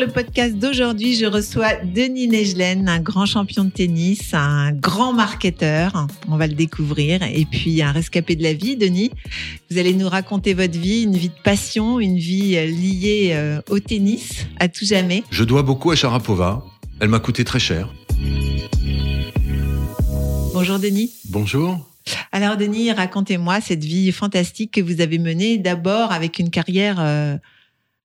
le podcast d'aujourd'hui, je reçois Denis Negelen, un grand champion de tennis, un grand marketeur, on va le découvrir, et puis un rescapé de la vie. Denis, vous allez nous raconter votre vie, une vie de passion, une vie euh, liée euh, au tennis à tout jamais. Je dois beaucoup à Sharapova, elle m'a coûté très cher. Bonjour Denis. Bonjour. Alors Denis, racontez-moi cette vie fantastique que vous avez menée, d'abord avec une carrière... Euh,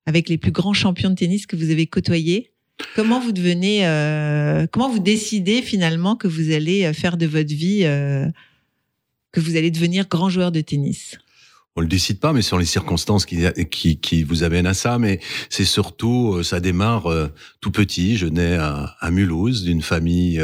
avec les plus grands champions de tennis que vous avez côtoyés. Comment vous devenez, euh, comment vous décidez finalement que vous allez euh, faire de votre vie, euh, que vous allez devenir grand joueur de tennis? On le décide pas, mais sur les circonstances qui, qui, qui vous amènent à ça. Mais c'est surtout, ça démarre tout petit. Je nais à, à Mulhouse, d'une famille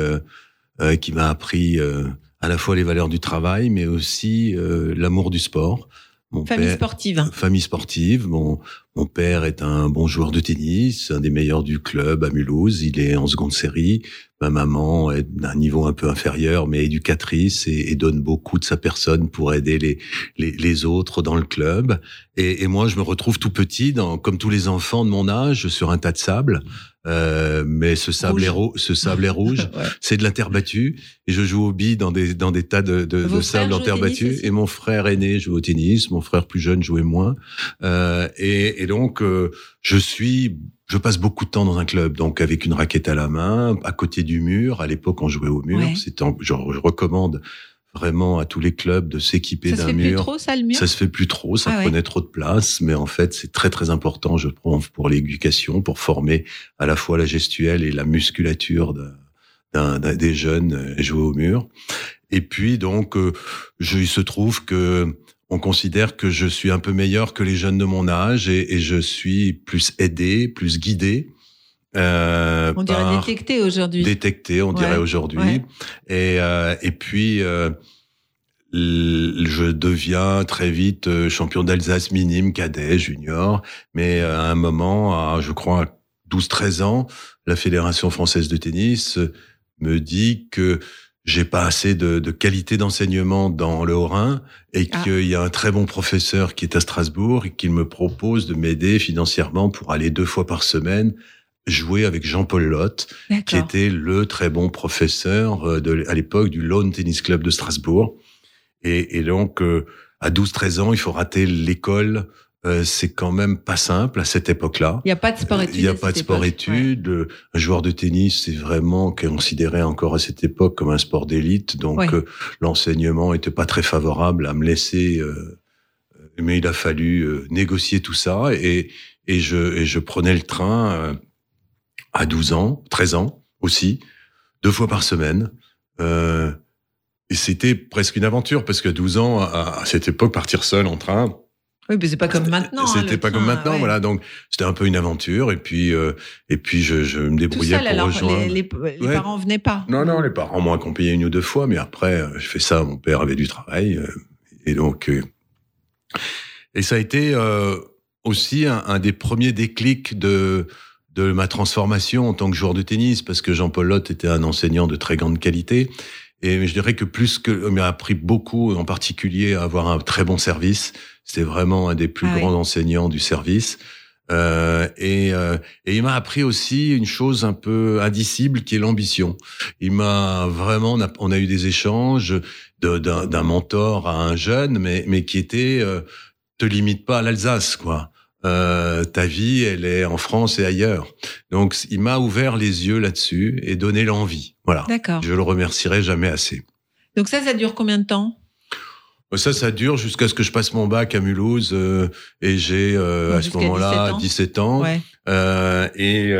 qui m'a appris à la fois les valeurs du travail, mais aussi l'amour du sport. Mon famille sportive. Famille sportive. Mon, mon père est un bon joueur de tennis, un des meilleurs du club à Mulhouse. Il est en seconde série. Ma maman est d'un niveau un peu inférieur, mais éducatrice et, donne beaucoup de sa personne pour aider les, les, autres dans le club. Et, et, moi, je me retrouve tout petit, dans, comme tous les enfants de mon âge, sur un tas de sable. Euh, mais ce sable rouge. est ce sable est rouge, c'est de la terre battue. Et je joue au billes dans des dans des tas de, de, de sable en terre battue. Et mon frère aîné joue au tennis, mon frère plus jeune jouait moins. Euh, et, et, donc euh, je suis je passe beaucoup de temps dans un club, donc avec une raquette à la main, à côté du mur. À l'époque, on jouait au mur. Je, je, recommande vraiment à tous les clubs de s'équiper d'un mur. Ça se fait plus trop, ça, le mur Ça se fait plus trop, ça ah prenait trop de place, mais en fait, c'est très très important, je trouve, pour l'éducation, pour former à la fois la gestuelle et la musculature d'un, des jeunes euh, jouer au mur. Et puis donc, euh, je, il se trouve que on considère que je suis un peu meilleur que les jeunes de mon âge et, et je suis plus aidé, plus guidé. Euh, on dirait détecté aujourd'hui. Détecté, on dirait aujourd'hui. Et, euh, et puis, euh, je deviens très vite euh, champion d'Alsace minime, cadet, junior. Mais euh, à un moment, à, je crois, 12-13 ans, la Fédération française de tennis me dit que j'ai pas assez de, de qualité d'enseignement dans le Haut-Rhin et ah. qu'il y a un très bon professeur qui est à Strasbourg et qu'il me propose de m'aider financièrement pour aller deux fois par semaine jouer avec Jean-Paul Lotte, qui était le très bon professeur euh, de, à l'époque du Lawn Tennis Club de Strasbourg. Et, et donc, euh, à 12-13 ans, il faut rater l'école euh, c'est quand même pas simple à cette époque-là. Il n'y a pas de sport-études. Il n'y a pas de sport-études. Un joueur de tennis, c'est vraiment considéré encore à cette époque comme un sport d'élite. Donc euh, l'enseignement était pas très favorable à me laisser. Euh, mais il a fallu négocier tout ça et, et, je, et je prenais le train à 12 ans, 13 ans aussi, deux fois par semaine. et c'était presque une aventure parce qu'à 12 ans, à cette époque, partir seul en train, oui, mais c'est pas comme maintenant. Hein, c'était pas comme maintenant, voilà. Donc c'était un peu une aventure, et puis euh, et puis je, je me débrouillais Tout seul, pour alors, rejoindre. Les, les, les parents venaient pas. Non, non, les parents m'ont accompagné une ou deux fois, mais après euh, je fais ça. Mon père avait du travail, euh, et donc et ça a été aussi un, un, des premiers déclics de de ma transformation en tant que joueur de tennis, parce que Jean-Paul Lotte était un enseignant de très grande qualité. Et je dirais que plus que, m'a appris beaucoup, en particulier à avoir un très bon service. C'était vraiment un des plus ah grands enseignants du service. Euh, et, euh, et, il m'a appris aussi une chose un peu indicible qui est l'ambition. Il m'a vraiment, on a, eu des échanges d'un mentor à un jeune, mais, mais qui était, euh, te limite pas à l'Alsace, quoi. Euh, ta vie, elle est en France et ailleurs. Donc, il m'a ouvert les yeux là-dessus et donné l'envie. Voilà. D'accord. Je le remercierai jamais assez. Donc ça, ça dure combien de temps? Euh, ça, ça dure jusqu'à ce que je passe mon bac à Mulhouse euh, et j'ai euh, à ce moment-là 17 ans. Ouais. Euh, et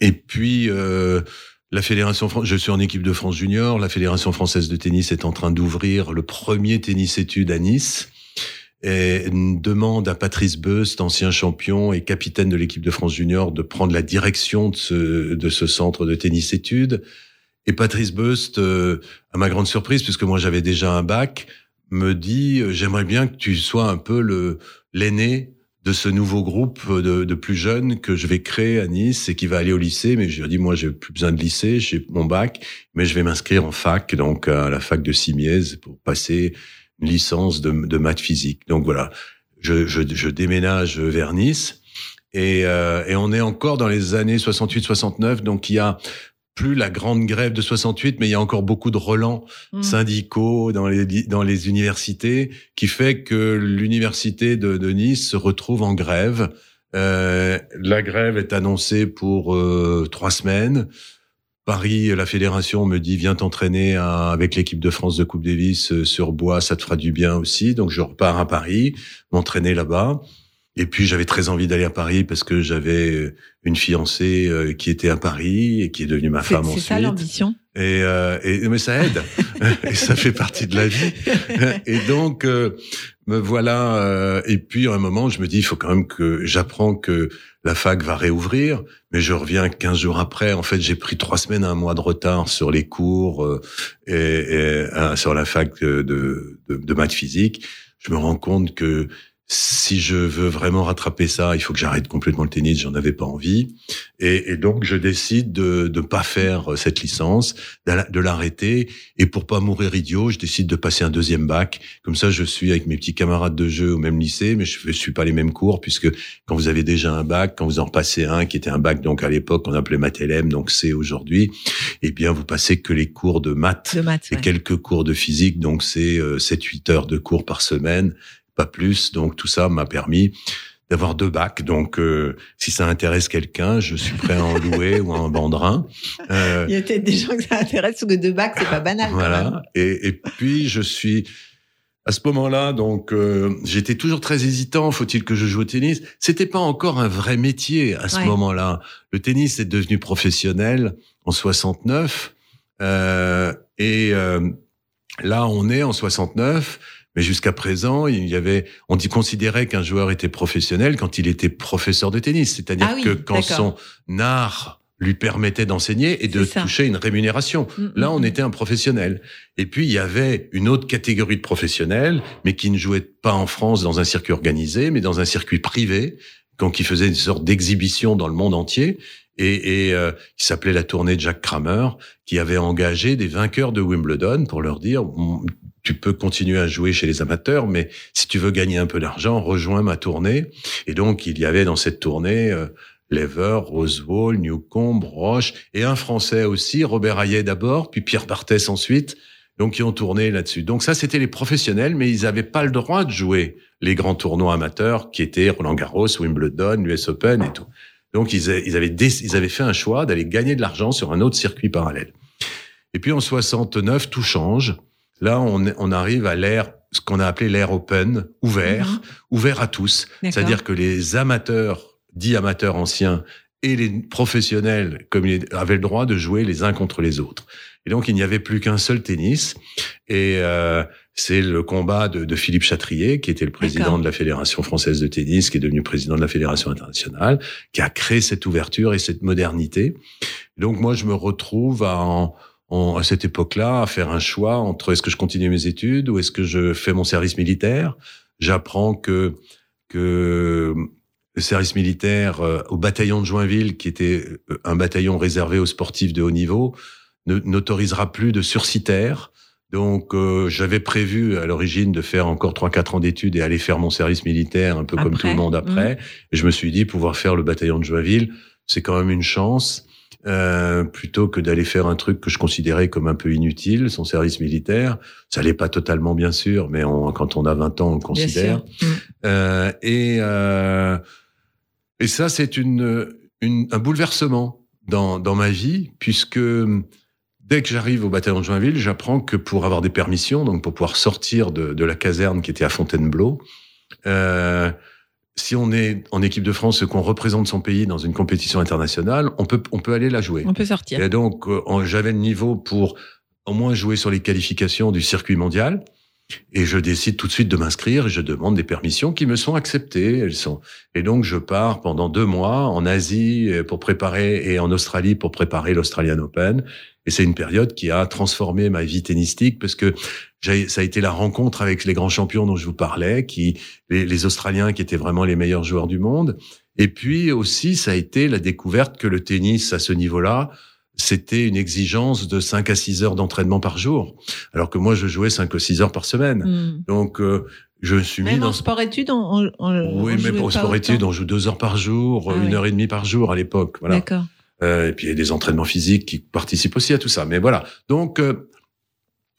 et puis la fédération, je suis en équipe de France junior. La fédération française de tennis est en train d'ouvrir le premier tennis études à Nice et demande à Patrice Beust, ancien champion et capitaine de l'équipe de France junior, de prendre la direction de ce, centre de tennis études. Et Patrice Beust, euh, à ma grande surprise, puisque moi j'avais déjà un bac, me dit j'aimerais bien que tu sois un peu l'aîné de ce nouveau groupe de, de, plus jeunes que je vais créer à Nice et qui va aller au lycée. Mais je lui ai dit, moi, j'ai plus besoin de lycée, j'ai mon bac, mais je vais m'inscrire en fac, donc à la fac de Simiez pour passer une licence de, de maths physique. Donc voilà, je, je, je déménage vers Nice. Et, euh, et, on est encore dans les années 68-69, donc il y a plus la grande grève de 68, mais il y a encore beaucoup de relents mmh. syndicaux dans les, dans les universités, qui fait que l'université de, de, Nice se retrouve en grève. Euh, la grève est annoncée pour euh, trois semaines. Paris, la fédération me dit viens t'entraîner avec l'équipe de France de Coupe Davis euh, sur bois, ça te fera du bien aussi. Donc je repars à Paris, m'entraîner là-bas. Et puis j'avais très envie d'aller à Paris parce que j'avais euh, une fiancée euh, qui était à Paris et qui est devenue ma femme ensuite. C'est ça l'ambition? Et, euh, et, mais ça aide et ça fait partie de la vie. et donc euh, me voilà. et puis à un moment, je me dis il faut quand même que j'apprends que la fac va réouvrir, mais je reviens 15 jours après. En fait, j'ai pris trois semaines, un mois de retard sur les cours et, et sur la fac de, de, de maths physique. Je me rends compte que si je veux vraiment rattraper ça, il faut que j'arrête complètement le tennis. J'en avais pas envie, et, et donc je décide de ne pas faire euh, cette licence, de l'arrêter. Et pour pas mourir idiot, je décide de passer un deuxième bac. Comme ça, je suis avec mes petits camarades de jeu au même lycée, mais je ne suis pas les mêmes cours puisque quand vous avez déjà un bac, quand vous en passez un qui était un bac donc à l'époque on appelait mathlm, donc c'est aujourd'hui, eh bien vous passez que les cours de maths, et quelques cours de physique, donc c'est 7-8 euh, heures de cours par semaine pas plus. Donc tout ça m'a permis d'avoir deux bacs. Donc, euh, si ça intéresse quelqu'un, je suis prêt à en louer ou à en vendre un. Euh, Il y a peut-être des gens que ça intéresse, que deux bacs, c'est pas banal. Voilà. Et, et, puis, je suis à ce moment-là, donc euh, j'étais toujours très hésitant. Faut-il que je joue au tennis? C'était pas encore un vrai métier à ce moment-là. Le tennis est devenu professionnel en 69, euh, et là, on est en 69. Mais jusqu'à présent, il y avait, on dit considérait qu'un joueur était professionnel quand il était professeur de tennis, c'est-à-dire ah que quand son art lui permettait d'enseigner et de toucher une rémunération. Mm, mm, Là, on mm. était un professionnel. Et puis, il y avait une autre catégorie de professionnels, mais qui ne jouaient pas en France dans un circuit organisé, mais dans un circuit privé, donc qui faisait une sorte d'exhibition dans le monde entier et, et euh, qui s'appelait la tournée de Jacques Kramer, qui avait engagé des vainqueurs de Wimbledon pour leur dire tu peux continuer à jouer chez les amateurs, mais si tu veux gagner un peu d'argent, rejoins ma tournée. Et donc, il y avait dans cette tournée euh, Lever, Rosewall, Newcombe, Roche, et un Français aussi, Robert Hayet d'abord, puis Pierre Barthès ensuite, donc qui ont tourné là-dessus. Donc ça, c'était les professionnels, mais ils n'avaient pas le droit de jouer les grands tournois amateurs qui étaient Roland Garros, Wimbledon, l'US Open et tout. Donc ils, avaient, ils avaient fait un choix d'aller gagner de l'argent sur un autre circuit parallèle. Et puis en 69, tout change. Là, on, on arrive à l'ère, ce qu'on a appelé l'ère open, ouvert, mhm. ouvert à tous. C'est-à-dire que les amateurs, dits amateurs anciens, et les professionnels, comme ils avaient le droit de jouer les uns contre les autres. Et donc, il n'y avait plus qu'un seul tennis. Et euh, c'est le combat de, de, Philippe Chatrier, qui était le président de la Fédération française de tennis, qui est devenu président de la Fédération internationale, qui a créé cette ouverture et cette modernité. donc, moi, je me retrouve à en, à cette époque-là à faire un choix entre est-ce que je continue mes études ou est-ce que je fais mon service militaire. J'apprends que que le service militaire euh, au bataillon de Joinville, qui était euh, un bataillon réservé aux sportifs de haut niveau, n'autorisera plus de sursitaires. Donc euh, j'avais prévu à l'origine de faire encore trois quatre ans d'études et aller faire mon service militaire un peu comme tout le monde après. Mmh. Et je me suis dit pouvoir faire le bataillon de Joinville, c'est quand même une chance. Euh, plutôt que d'aller faire un truc que je considérais comme un peu inutile, son service militaire. Ça l'est pas totalement, bien sûr, mais on, quand on a 20 ans, on le considère. Mm. Euh, et, euh, et ça, c'est une, une, un bouleversement dans, dans ma vie, puisque dès que j'arrive au bataillon de Joinville, j'apprends que pour avoir des permissions, donc pour pouvoir sortir de, de la caserne qui était à Fontainebleau, euh, si on est en équipe de France, qu'on représente son pays dans une compétition internationale, on peut, on peut aller la jouer. On peut sortir. Et donc, euh, j'avais le niveau pour au moins jouer sur les qualifications du circuit mondial. Et je décide tout de suite de m'inscrire et je demande des permissions qui me sont acceptées. Elles sont et donc je pars pendant deux mois en Asie pour préparer et en Australie pour préparer l'Australian Open. Et c'est une période qui a transformé ma vie tennistique parce que ça a été la rencontre avec les grands champions dont je vous parlais, qui les, les Australiens qui étaient vraiment les meilleurs joueurs du monde. Et puis aussi, ça a été la découverte que le tennis à ce niveau-là, c'était une exigence de 5 à 6 heures d'entraînement par jour, alors que moi, je jouais 5 ou 6 heures par semaine. Hmm. Donc, euh, je suis mis dans... en sport-études, on, on, Oui, mais pour sport-études, on joue 2 heures par jour, ah une heure et demie par jour à l'époque. Voilà. D'accord. Euh, et puis il y a des entraînements physiques qui participent aussi à tout ça. Mais voilà. Donc euh,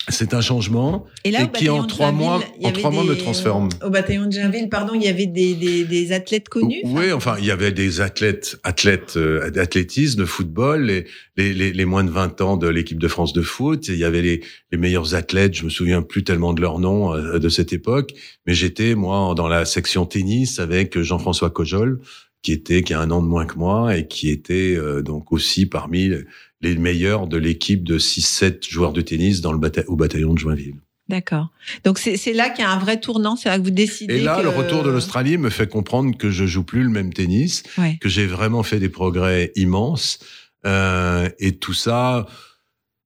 c'est un changement et, là, qui en trois mois, en trois mois me transforme. Au bataillon de Jainville, pardon, il y avait des, des, des athlètes connus. Oui, enfin, il y avait des athlètes, athlètes euh, d'athlétisme, de football, les, les, les, moins de 20 ans de l'équipe de France de foot. Il y avait les, les meilleurs athlètes. Je me souviens plus tellement de leur nom euh, de cette époque, mais j'étais moi dans la section tennis avec Jean-François Cojol, qui était qui a un an de moins que moi et qui était euh, donc aussi parmi les meilleurs de l'équipe de 6-7 joueurs de tennis dans le au bataillon de Joinville. D'accord. Donc c'est là qu'il y a un vrai tournant, c'est là que vous décidez. Et là, le retour de l'Australie me fait comprendre que je joue plus le même tennis, que j'ai vraiment fait des progrès immenses, euh, et tout ça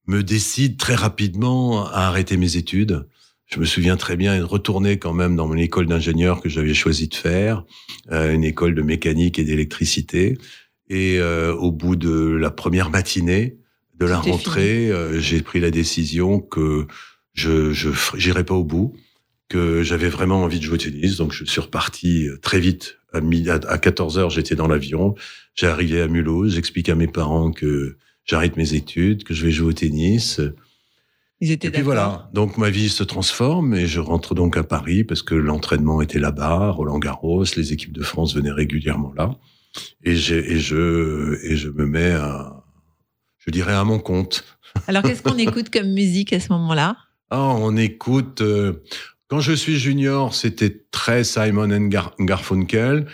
me décide très rapidement à arrêter mes études. Je me souviens très bien de retourner quand même dans mon école d'ingénieur que j'avais choisi de faire, euh, une école de mécanique et d'électricité. Et euh, au bout de la première matinée de la rentrée, euh, j'ai pris la décision que je j'irai pas au bout, que j'avais vraiment envie de jouer au tennis. Donc je suis reparti euh, très vite. À, à 14 heures, j'étais dans l'avion. J'ai arrivé à Mulhouse. J'explique à mes parents que j'arrête mes études, que je vais jouer au tennis. Ils étaient et puis voilà, donc ma vie se transforme et je rentre donc à Paris parce que l'entraînement était là-bas, Roland Garros, les équipes de France venaient régulièrement là et, et je et je me mets à, je dirais à mon compte. Alors qu'est-ce qu'on écoute comme musique à ce moment-là? Ah, on écoute. Euh, quand je suis junior, c'était très Simon and Garfunkel.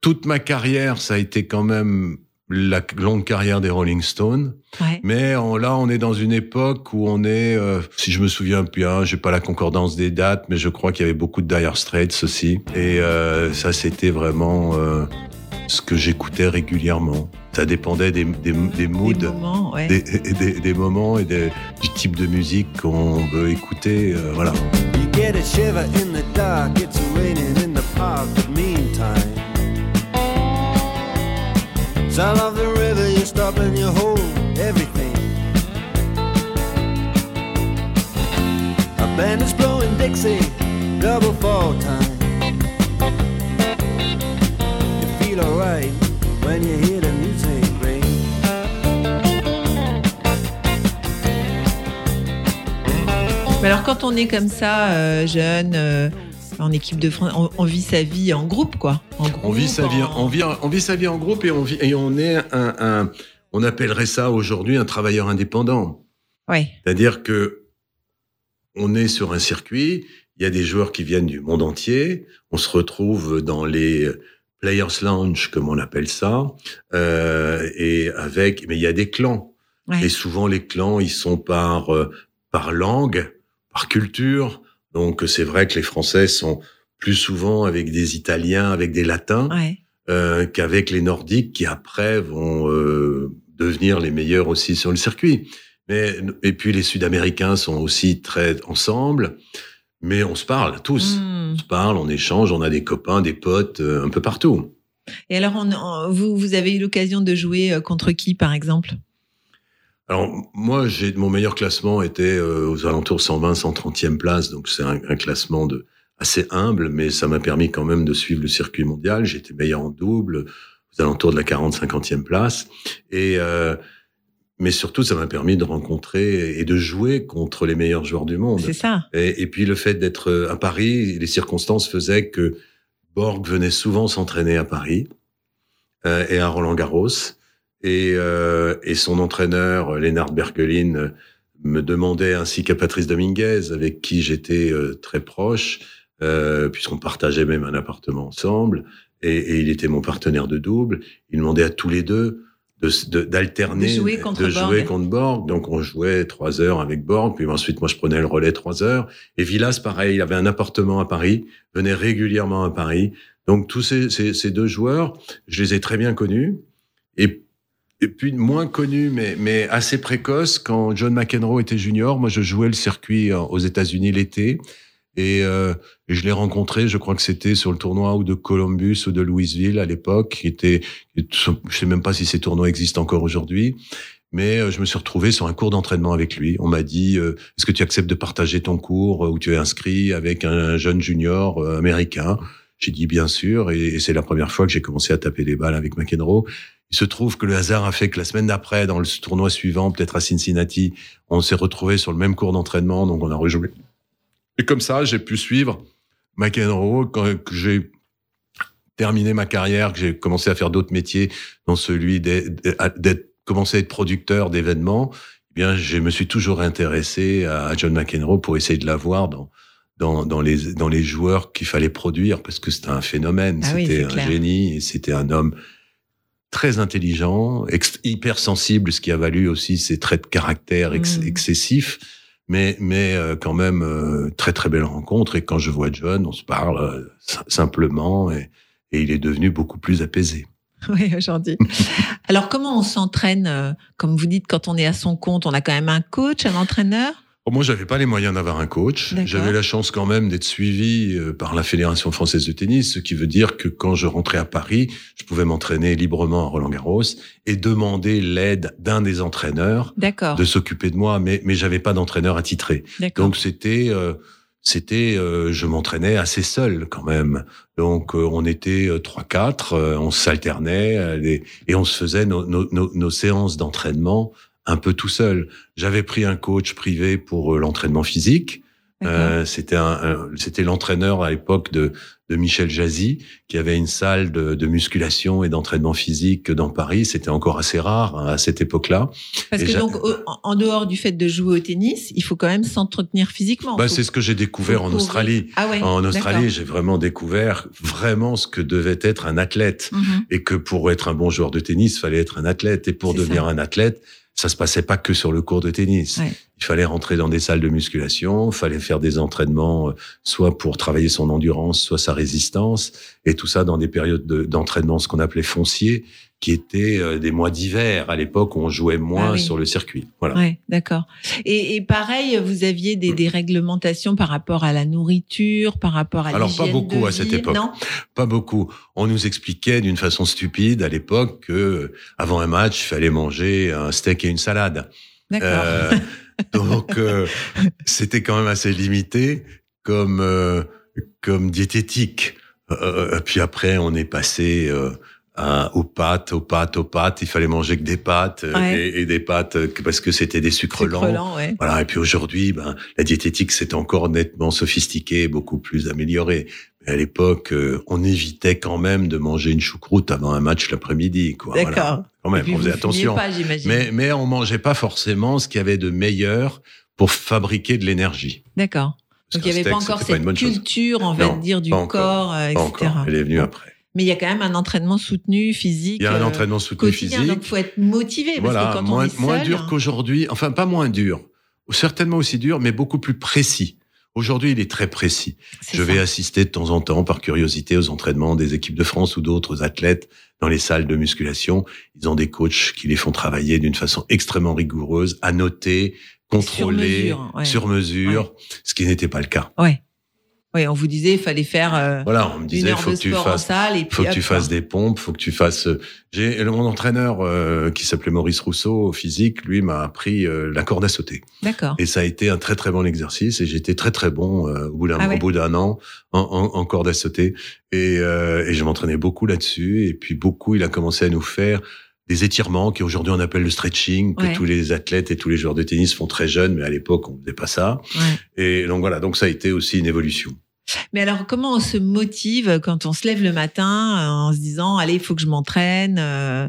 Toute ma carrière, ça a été quand même la longue carrière des Rolling Stones. Ouais. Mais là, on est dans une époque où on est, euh, si je me souviens bien, j'ai pas la concordance des dates, mais je crois qu'il y avait beaucoup de Dire Straits aussi. Et euh, ça, c'était vraiment ce que j'écoutais régulièrement. Ça dépendait des, des, des moods, des moments, ouais. des, des, des, moments et du type de musique qu'on veut écouter. Euh, voilà. You get a shiver in the dark, it's raining in the park, but meantime. Sound of the river, you stop and you hold everything. A band is blowing Dixie, double fall time. Mais alors quand on est comme ça, euh, jeune, euh, en équipe de France, on, vit sa vie en groupe, quoi. En groupe, on vit sa vie, on vit, on vit sa vie en groupe et on vit, et on est un, un on appellerait ça aujourd'hui un travailleur indépendant. Ouais. C'est-à-dire que on est sur un circuit, il y a des joueurs qui viennent du monde entier, on se retrouve dans les Players Lounge, comme on appelle ça, euh, et avec, mais il y a des clans. Ouais. Et souvent les clans, ils sont par euh, par langue, par culture. Donc c'est vrai que les Français sont plus souvent avec des Italiens, avec des Latins, ouais. euh, qu'avec les Nordiques, qui après vont devenir les meilleurs aussi sur le circuit. Mais et puis les Sud-Américains sont aussi très ensemble. Mais on se parle tous. Mm. On se parle, on échange, on a des copains, des potes, euh, un peu partout. Et alors, on, on, vous, vous avez eu l'occasion de jouer euh, contre qui, par exemple? Alors, moi, j'ai mon meilleur classement était euh, aux alentours 120, 130e place. Donc, c'est un, un, classement de assez humble, mais ça m'a permis quand même de suivre le circuit mondial. J'étais meilleur en double, aux alentours de la 40, 50e place. Et euh, mais surtout, ça m'a permis de rencontrer et de jouer contre les meilleurs joueurs du monde. C'est ça. Et, et, puis le fait d'être à Paris, les circonstances faisaient que Borg venait souvent s'entraîner à Paris euh, et à Roland Garros. Et, euh, et son entraîneur, Lennart Bergelin, me demandait, ainsi qu'à Patrice Dominguez, avec qui j'étais euh, très proche, euh, puisqu'on partageait même un appartement ensemble, et, et il était mon partenaire de double, il demandait à tous les deux d'alterner, de, jouer, contre, de jouer contre Borg. Donc on jouait trois heures avec Borg, puis ensuite moi je prenais le relais trois heures. Et Villas, pareil, il avait un appartement à Paris, venait régulièrement à Paris. Donc tous ces, ces, ces deux joueurs, je les ai très bien connus. Et, et puis moins connus, mais, mais assez précoces, quand John McEnroe était junior, moi je jouais le circuit aux États-Unis l'été. Et, euh, je l'ai rencontré, je crois que c'était sur le tournoi ou de Columbus ou de Louisville à l'époque, qui était, je sais même pas si ces tournois existent encore aujourd'hui, mais euh, je me suis retrouvé sur un cours d'entraînement avec lui. On m'a dit, euh, est-ce que tu acceptes de partager ton cours euh, où tu es inscrit avec un jeune junior américain? J'ai dit bien sûr, et, c'est la première fois que j'ai commencé à taper les balles avec McEnroe. Il se trouve que le hasard a fait que la semaine d'après, dans le tournoi suivant, peut-être à Cincinnati, on s'est retrouvé sur le même cours d'entraînement, donc on a rejoué et comme ça, j'ai pu suivre McEnroe quand j'ai terminé ma carrière, que j'ai commencé à faire d'autres métiers, dont celui d'être commencé à être producteur d'événements. Eh bien, je me suis toujours intéressé à John McEnroe pour essayer de l'avoir dans dans, dans, les, dans les joueurs qu'il fallait produire parce que c'était un phénomène, ah c'était un génie et c'était un homme très intelligent, hyper sensible, ce qui a valu aussi ses traits de caractère mmh. excessifs mais mais euh, quand même euh, très très belle rencontre et quand je vois John on se parle euh, simplement et, et, il est devenu beaucoup plus apaisé. Oui, aujourd'hui. Alors comment on s'entraîne Comme vous dites, quand on est à son compte, on a quand même un coach, un entraîneur? Moi, j'avais pas les moyens d'avoir un coach. J'avais la chance quand même d'être suivi euh, par la Fédération française de tennis, ce qui veut dire que quand je rentrais à Paris, je pouvais m'entraîner librement à Roland Garros et demander l'aide d'un des entraîneurs de s'occuper de moi, mais mais j'avais pas d'entraîneur attitré. Donc c'était euh, c'était euh, je m'entraînais assez seul quand même. Donc on était trois quatre, on s'alternait et on se faisait nos, nos, nos séances d'entraînement un peu tout seul. J'avais pris un coach privé pour euh, l'entraînement physique. Euh, c'était un, c'était l'entraîneur à l'époque de, de Michel Jazzy qui avait une salle de, de musculation et d'entraînement physique dans Paris. C'était encore assez rare hein, à cette époque-là. Parce que donc en dehors du fait de jouer au tennis, il faut quand même s'entretenir physiquement. Bah, c'est ce que j'ai découvert en Australie. Ah ouais, en Australie, j'ai vraiment découvert vraiment ce que devait être un athlète mm-hmm. et que pour être un bon joueur de tennis, fallait être un athlète et pour devenir un athlète, ça se passait pas que sur le cours de tennis. Il fallait rentrer dans des salles de musculation, il fallait faire des entraînements, euh, soit pour travailler son endurance, soit sa résistance, et tout ça dans des périodes d'entraînement, ce qu'on appelait foncier, qui étaient euh, des mois d'hiver à l'époque où on jouait moins ah sur le circuit. Voilà. Ouais, d'accord. Et, et, pareil, vous aviez des, des, réglementations par rapport à la nourriture, par rapport à Alors pas beaucoup à cette époque. Non? Pas beaucoup. On nous expliquait d'une façon stupide à l'époque que avant un match, il fallait manger un steak et une salade. D'accord. Euh, donc euh, c'était quand même assez limité comme euh, comme diététique. Euh, puis après, on est passé euh, aux pâtes, aux pâtes, aux pâtes. Il fallait manger que des pâtes euh, et, des pâtes euh, parce que c'était des sucres lents. Voilà. Et puis aujourd'hui, ben, la diététique s'est encore nettement sophistiquée, beaucoup plus améliorée. Mais à l'époque, on évitait quand même de manger une choucroute avant un match l'après-midi. D'accord. Quand même, on faisait attention. Pas, mais mais on mangeait pas forcément ce qu'il y avait de meilleur pour fabriquer de l'énergie. D'accord. Donc il n'y avait pas encore cette culture, on va dire, du corps, etc. Encore. Elle est venue après mais il y a quand même un entraînement soutenu physique. Il y a un entraînement soutenu quotidien, physique. Donc, faut être motivé. Parce voilà, que quand moins, on est seul, moins dur qu'aujourd'hui. Enfin, pas moins dur. Certainement aussi dur, mais beaucoup plus précis. Aujourd'hui, il est très précis. Je ça. vais assister de temps en temps, par curiosité, aux entraînements des équipes de France ou d'autres athlètes dans les salles de musculation. Ils ont des coachs qui les font travailler d'une façon extrêmement rigoureuse, à noter, contrôler, sur mesure, ouais. sur mesure ouais. ce qui n'était pas le cas. Ouais. Oui, on vous disait, il fallait faire euh, voilà, on me disait, une heure faut de que tu fasses, en salle et puis faut que tu fasses des pompes, faut que tu fasses. euh, J'ai mon entraîneur euh, qui s'appelait Maurice Rousseau au physique, lui m'a appris euh, la corde à sauter. D'accord. Et ça a été un très très bon exercice et j'étais très très bon euh, au bout d'un Ah ouais. au bout d'un an en, en, en corde à sauter et, euh, et je m'entraînais beaucoup là-dessus et puis beaucoup il a commencé à nous faire des étirements qui aujourd'hui on appelle le stretching que Ouais. tous les athlètes et tous les joueurs de tennis font très jeunes mais à l'époque on faisait pas ça Ouais. et donc voilà donc ça a été aussi une évolution. Mais alors, comment on se motive quand on se lève le matin euh, en se disant, allez, il faut que je m'entraîne euh,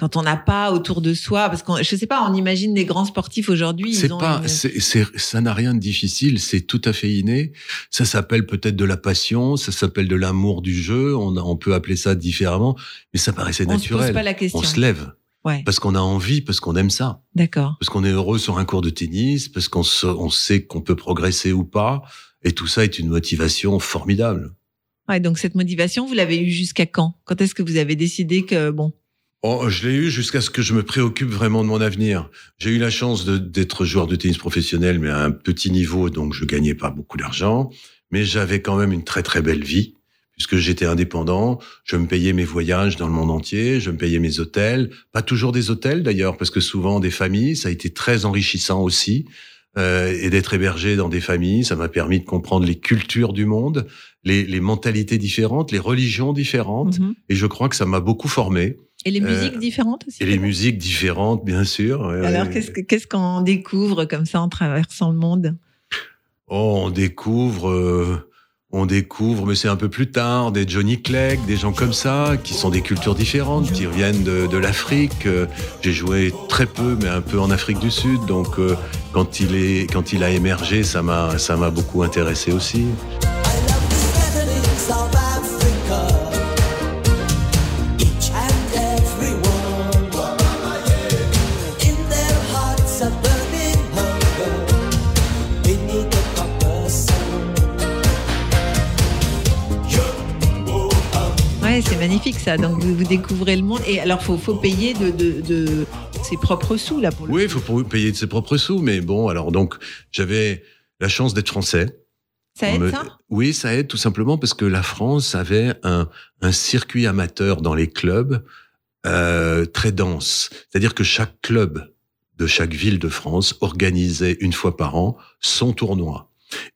quand on n'a pas autour de soi, parce que je sais pas, on imagine des grands sportifs aujourd'hui. C'est pas, une- c'est, c'est- ça n'a rien de difficile, c'est tout à fait inné. Ça s'appelle peut-être de la passion, ça s'appelle de l'amour du jeu, on, a- on peut appeler ça différemment, mais ça paraissait on se pose naturel. pas la question. On se lève. Ouais. Parce qu'on a envie, parce qu'on aime ça. D'accord. Parce qu'on est heureux sur un cours de tennis, parce qu'on se- on sait qu'on peut progresser ou pas. Et tout ça est une motivation formidable. Ouais, donc cette motivation, vous l'avez eue jusqu'à quand? Quand est-ce que vous avez décidé que bon Oh, je l'ai eu jusqu'à ce que je me préoccupe vraiment de mon avenir. J'ai eu la chance d'être joueur de tennis professionnel, mais à un petit niveau, donc je gagnais pas beaucoup d'argent. Mais j'avais quand même une très très belle vie, puisque j'étais indépendant. Je me payais mes voyages dans le monde entier, je me payais mes hôtels. Pas toujours des hôtels d'ailleurs, parce que souvent des familles. Ça a été très enrichissant aussi. Euh, et d'être hébergé dans des familles, ça m'a permis de comprendre les cultures du monde, les, les mentalités différentes, les religions différentes. Mhm. Et je crois que ça m'a beaucoup formé. Et les Euh, musiques différentes aussi Et les musiques différentes, bien sûr. ouais, Alors ouais. qu'est-ce que- qu'est-ce qu'on découvre comme ça en traversant le monde? Oh, on découvre, euh, on découvre, mais c'est un peu plus tard, des Johnny Clegg, des gens comme ça, qui sont des cultures différentes, qui reviennent de, de l'Afrique. Euh, J'ai joué très peu, mais un peu en Afrique du Sud, donc euh, quand il est, quand il a émergé, ça m'a, ça m'a beaucoup intéressé aussi. I love magnifique ça. Donc vous, vous découvrez le monde. Et alors faut faut payer de, de, de ses propres sous là pour le Oui, il faut payer de ses propres sous, mais bon, alors donc j'avais la chance d'être français. Ça aide me- ça? Oui, ça aide tout simplement parce que la France avait un, un circuit amateur dans les clubs euh, très dense. C'est-à-dire que chaque club de chaque ville de France organisait une fois par an son tournoi.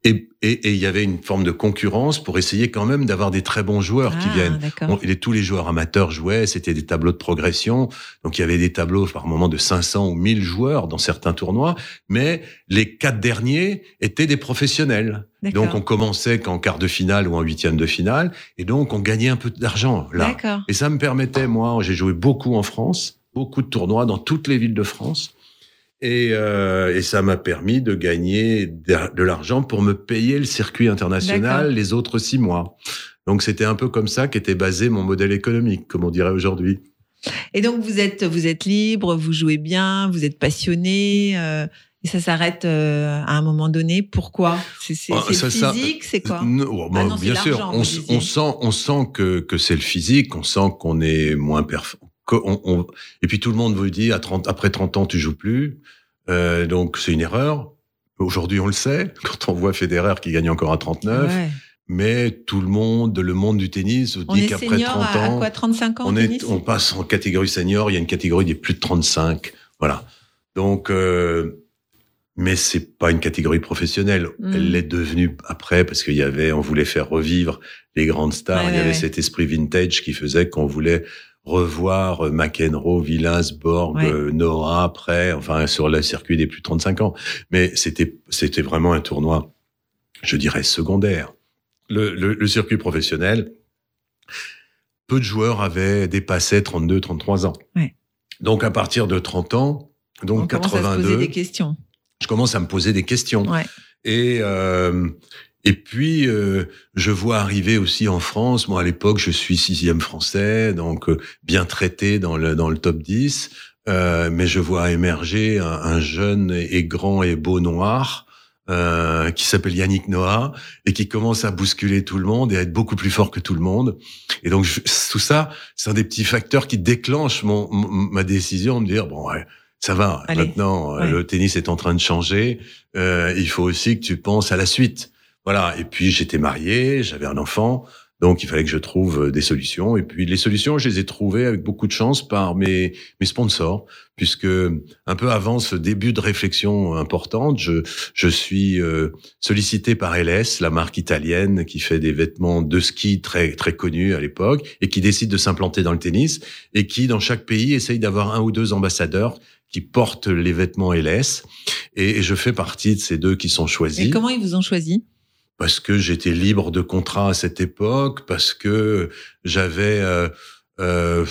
Et et- et il y avait une forme de concurrence pour essayer quand même d'avoir des très bons joueurs qui Ah, viennent. Bon, et tous les joueurs amateurs jouaient, c'était des tableaux de progression. Donc il y avait des tableaux par moment de 500 ou 1000 joueurs dans certains tournois, mais les quatre derniers étaient des professionnels. Donc on commençait qu'en quart de finale ou en huitième de finale, et donc on gagnait un peu d'argent là. Et ça me permettait, moi, j'ai joué beaucoup en France, beaucoup de tournois dans toutes les villes de France. Et, euh, et ça m'a permis de gagner de, l'argent pour me payer le circuit international les autres six mois. Donc c'était un peu comme ça qu'était basé mon modèle économique, comme on dirait aujourd'hui. Et donc vous êtes vous êtes libre, vous jouez bien, vous êtes passionné. euh, et ça s'arrête euh, à un moment donné. Pourquoi? C'est Ah, physique, c'est quoi? Non, Ah non, bien sûr, on, on sent, on sent que, que c'est le physique, on sent qu'on est moins performant. Et puis tout le monde vous dit, à 30, après 30 ans, tu joues plus. Euh, donc c'est une erreur. Aujourd'hui, on le sait, quand on voit Federer qui gagne encore à 39. Ouais. Mais tout le monde, le monde du tennis, vous On dit qu'après senior 30 à, à ans, quoi 35 ans on, en est, tennis on passe en catégorie senior. Il y a une catégorie des plus de 35. Voilà. Donc, euh, mais c'est pas une catégorie professionnelle. Mm. Elle l'est devenue après parce qu'il y avait, on voulait faire revivre les grandes stars. Ouais, Il y ouais, avait cet esprit vintage qui faisait qu'on voulait revoir euh, McEnroe, Villas, Borg, Ouais. euh, Noah après, enfin sur le circuit des plus de 35 ans. Mais c'était c'était vraiment un tournoi, je dirais secondaire. Le, le, le circuit professionnel, peu de joueurs avaient dépassé 32, 33 ans. Ouais. Donc à partir de 30 ans, donc On commence à se 82, poser des questions. je commence à me poser des questions. Ouais. Et euh, et puis euh, je vois arriver aussi en France. Moi à l'époque je suis sixième français, donc euh, bien traité dans le dans le top 10. Euh, mais je vois émerger un, un jeune et grand et beau noir euh, qui s'appelle Yannick Noah et qui commence à bousculer tout le monde et à être beaucoup plus fort que tout le monde. Et donc je- tout ça, c'est un des petits facteurs qui déclenchent mon, ma décision de me dire bon ouais, ça va. Allez. Maintenant, euh, Ouais. le tennis est en train de changer. Euh, il faut aussi que tu penses à la suite. Voilà. Et puis j'étais marié, j'avais un enfant. Donc, il fallait que je trouve euh, des solutions. Et puis, les solutions, je les ai trouvées avec beaucoup de chance par mes, mes sponsors, puisque un peu avant ce début de réflexion importante, je, je suis euh, sollicité par LS, la marque italienne qui fait des vêtements de ski très, très connus à l'époque et qui décide de s'implanter dans le tennis et qui, dans chaque pays, essaye d'avoir un ou deux ambassadeurs qui portent les vêtements LS. Et je fais partie de ces deux qui sont choisis Et comment ils vous ont choisi? Parce que j'étais libre de contrat à cette époque, parce que j'avais euh, euh,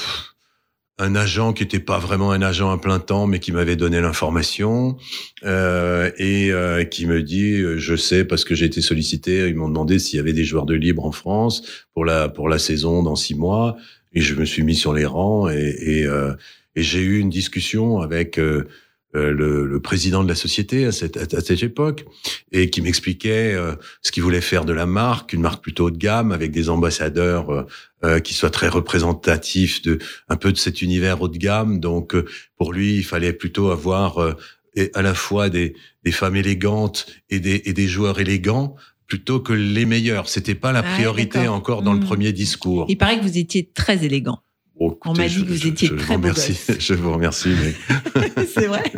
un agent qui n'était pas vraiment un agent à plein temps, mais qui m'avait donné l'information euh, et euh, qui me dit, je sais parce que j'ai été sollicité, ils m'ont demandé s'il y avait des joueurs de libre en France pour la pour la saison dans six mois, et je me suis mis sur les rangs et et, euh, Et j'ai eu une discussion avec euh, le, le président de la société à cette, à cette époque et qui m'expliquait euh, ce qu'il voulait faire de la marque, une marque plutôt haut de gamme avec des ambassadeurs euh, euh, qui soient très représentatifs de un peu de cet univers haut de gamme. Donc euh, pour lui, il fallait plutôt avoir euh, et à la fois des, des femmes élégantes et des, et des joueurs élégants plutôt que les meilleurs. C'était pas la Ah, priorité encore dans le Mm. premier discours. Il paraît que vous étiez très élégant. Oh, On m'a dit je- que vous je- étiez je très vous beau remercie. gosse. Je vous remercie. Mais... c'est vrai.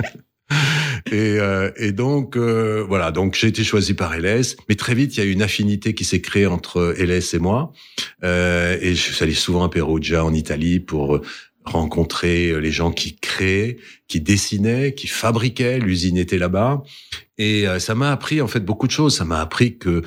Et, euh, et donc euh, voilà, donc j'ai été choisi par LS, mais très vite il y a eu une affinité qui s'est créée entre LS et moi. Euh, et je suis allé souvent à Perugia en Italie pour rencontrer les gens qui créaient, qui dessinaient, qui fabriquaient. L'usine était là-bas, et euh, ça m'a appris en fait beaucoup de choses. Ça m'a appris que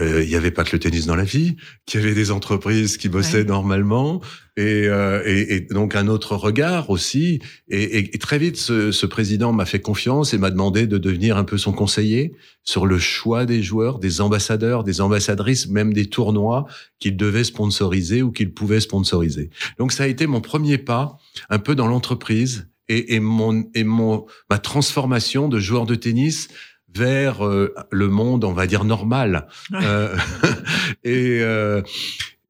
euh, il y avait pas que le tennis dans la vie, qu'il y avait des entreprises qui bossaient Ouais. normalement, et, euh, et, et donc un autre regard aussi. Et, et- et très vite, ce, ce président m'a fait confiance et m'a demandé de devenir un peu son conseiller sur le choix des joueurs, des ambassadeurs, des ambassadrices, même des tournois qu'il devait sponsoriser ou qu'il pouvait sponsoriser. Donc ça a été mon premier pas un peu dans l'entreprise et, et mon et mon ma transformation de joueur de tennis vers euh, le monde, on va dire normal. Euh, et euh,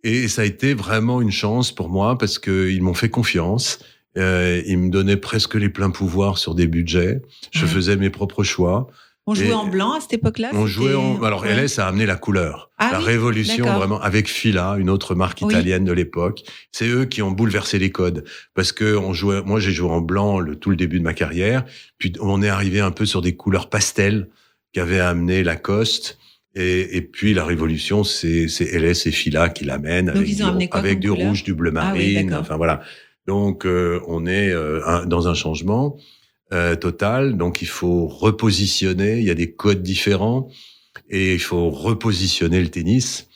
et ça a été vraiment une chance pour moi parce que ils m'ont fait confiance. Euh, ils me donnaient presque les pleins pouvoirs sur des budgets. Je faisais mes propres choix. On jouait Et- en blanc à cette époque-là On jouait en... Alors Ouais. LS a amené la couleur, Ah la oui, révolution vraiment avec Fila, une autre marque Oui. italienne de l'époque. C'est eux qui ont bouleversé les codes parce que on jouait. Moi, j'ai joué en blanc le tout le début de ma carrière. Puis on est arrivé un peu sur des couleurs pastel qu'avait amené Lacoste. Et, et puis la révolution, c'est LS et Fila qui l'amènent avec, du, avec du rouge, du bleu Ah oui, marine. enfin voilà. Donc euh, on est euh, un- dans un changement euh, total. Donc il faut repositionner. Il y a des codes différents et il faut repositionner le tennis.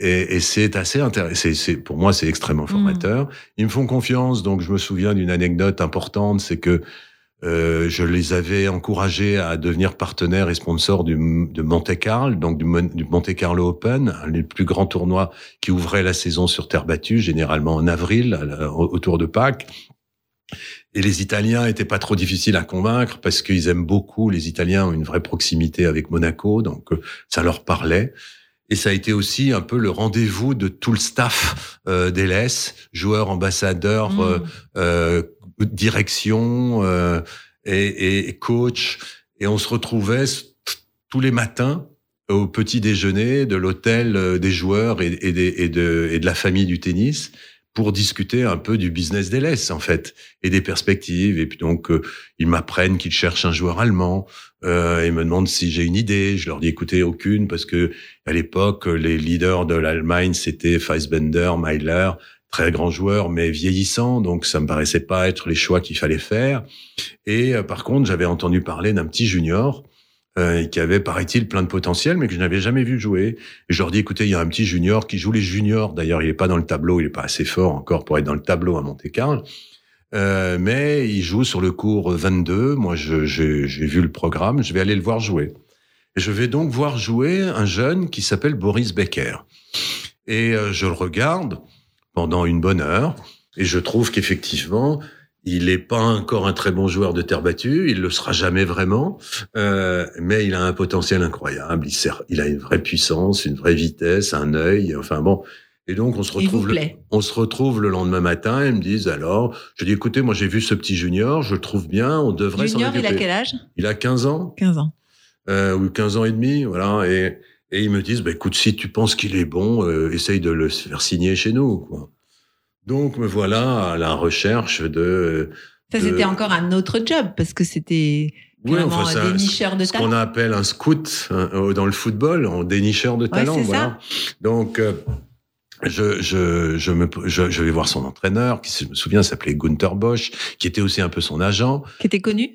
Et, et c'est assez intéressant. C'est, pour moi, c'est extrêmement formateur. Ils me font confiance, donc je me souviens d'une anecdote importante, c'est que euh, je les avais encouragés à devenir partenaires et sponsors du, de Monte Carlo, donc du, Mon- du Monte Carlo Open, un des plus grands tournois qui ouvrait la saison sur terre battue, généralement en avril, à autour de Pâques. Et les Italiens étaient pas trop difficiles à convaincre parce qu'ils aiment beaucoup. Les Italiens ont une vraie proximité avec Monaco, donc euh, ça leur parlait. Et ça a été aussi un peu le rendez-vous de tout le staff euh, d'LS, joueurs, ambassadeurs, Mm. euh, euh, direction et, et coach. Et on se retrouvait tous les matins au petit déjeuner de l'hôtel des joueurs et, et, des- et de, et de la famille du tennis pour discuter un peu du business d'LS en fait et des perspectives. Et puis donc euh, ils m'apprennent qu'ils cherchent un joueur allemand. Euh, ils me demandent si j'ai une idée. Je leur dis écoutez aucune parce que à l'époque les leaders de l'Allemagne c'était Fassbender, Meiler, très grands joueurs mais vieillissants. Donc ça me paraissait pas être les choix qu'il fallait faire. Et euh, par contre j'avais entendu parler d'un petit junior. Euh, qui avait, paraît-il, plein de potentiel, mais que je n'avais jamais vu jouer. Et je leur dis, écoutez, il y a un petit junior qui joue les juniors. D'ailleurs, il est pas dans le tableau, il est pas assez fort encore pour être dans le tableau à Monte-Carlo. Euh, mais il joue sur le cours 22. Moi, j'ai vu le programme. Je vais aller le voir jouer. Et je vais donc voir jouer un jeune qui s'appelle Boris Becker. Et euh, je le regarde pendant une bonne heure. Et je trouve qu'effectivement, il n'est pas encore un très bon joueur de terre battue. Il le sera jamais vraiment. Euh, mais il a un potentiel incroyable. Il, sert, il a une vraie puissance, une vraie vitesse, un œil. Enfin bon. Et donc, on se retrouve le, on se retrouve le lendemain matin et ils me disent alors, je dis écoutez, moi j'ai vu ce petit junior, je le trouve bien, on devrait s'en Junior, il occuper. a quel âge? Il a 15 ans 15 ans. euh, ou 15 ans et demi, voilà. Et, et ils me disent, bah, écoute, si tu penses qu'il est bon, euh, essaye de le faire signer chez nous. Quoi. Donc me voilà à la recherche de. Ça, de- c'était encore un autre job parce que c'était Ouais, vraiment enfin, nicheurs de ce qu'on talent. appelle un scout hein, dans le football, en dénicheur de talent. c'est voilà. Donc, euh, je, je, je, me, je, je vais voir son entraîneur, qui, si je me souviens, s'appelait Gunther Bosch, qui était aussi un peu son agent. Qui était connu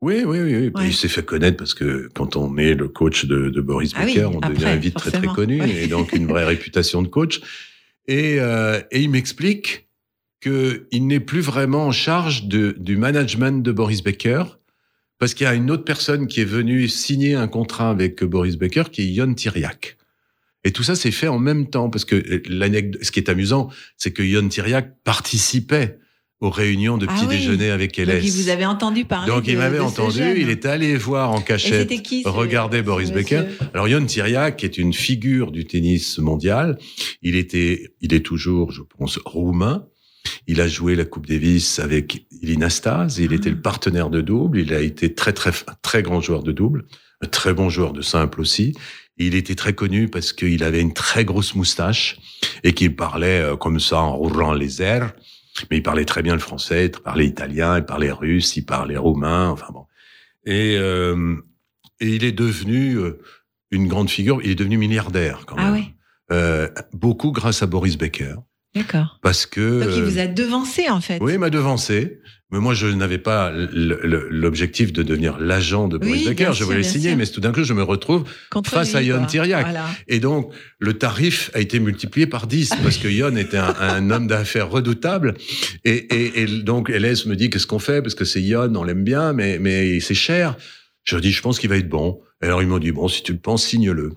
Oui, oui, oui. oui. Ouais. Il s'est fait connaître parce que quand on est le coach de, de Boris Ah oui, Becker, on après, devient vite très, très connu Ouais. et donc une vraie réputation de coach. Et, euh, et il m'explique qu'il n'est plus vraiment en charge du management de Boris Becker parce qu'il y a une autre personne qui est venue signer un contrat avec Boris Becker qui est Yon Tiriac. Et tout ça s'est fait en même temps parce que euh, l'anecdote, ce qui est amusant, c'est que Yon Tiriac participait aux réunions de Ah petit oui. déjeuner avec Donc, LS. il vous avait entendu parler. Donc, il m'avait entendu, jeune. il était allé voir en Et cachette qui regarder ce Boris Becker. Alors Yon Tiriac est une figure du tennis mondial. Il était, il est toujours, je pense, roumain. Il a joué la Coupe Davis avec Ilina Stas. Il Ah. était le partenaire de double. Il a été très très très grand joueur de double, un très bon joueur de simple aussi. Il était très connu parce qu'il avait une très grosse moustache et qu'il parlait euh, comme ça en roulant les airs. Mais il parlait très bien le français, il parlait italien, il parlait russe, il parlait roumain. Enfin bon. Et, euh, et il est devenu euh, une grande figure. Il est devenu milliardaire quand même. Ah oui, Euh, beaucoup grâce à Boris Becker. d'accord. Parce que. Donc il vous a devancé en fait. oui, il m'a devancé. Mais moi, je n'avais pas l'objectif de devenir l'agent de Boris Oui, Becker. Je voulais le signer, sûr. mais tout d'un coup, je me retrouve. Contre face lui, à Yon. Tiriac. Voilà. Et donc, le tarif a été multiplié par 10 parce que Yon était un, un homme d'affaires redoutable. Et, et, et donc, LS me dit qu'est-ce qu'on fait? Parce que c'est Yon, on l'aime bien, mais, mais c'est cher. Je leur dis, je pense qu'il va être bon. Et alors, ils m'ont dit, bon, si tu le penses, signe-le.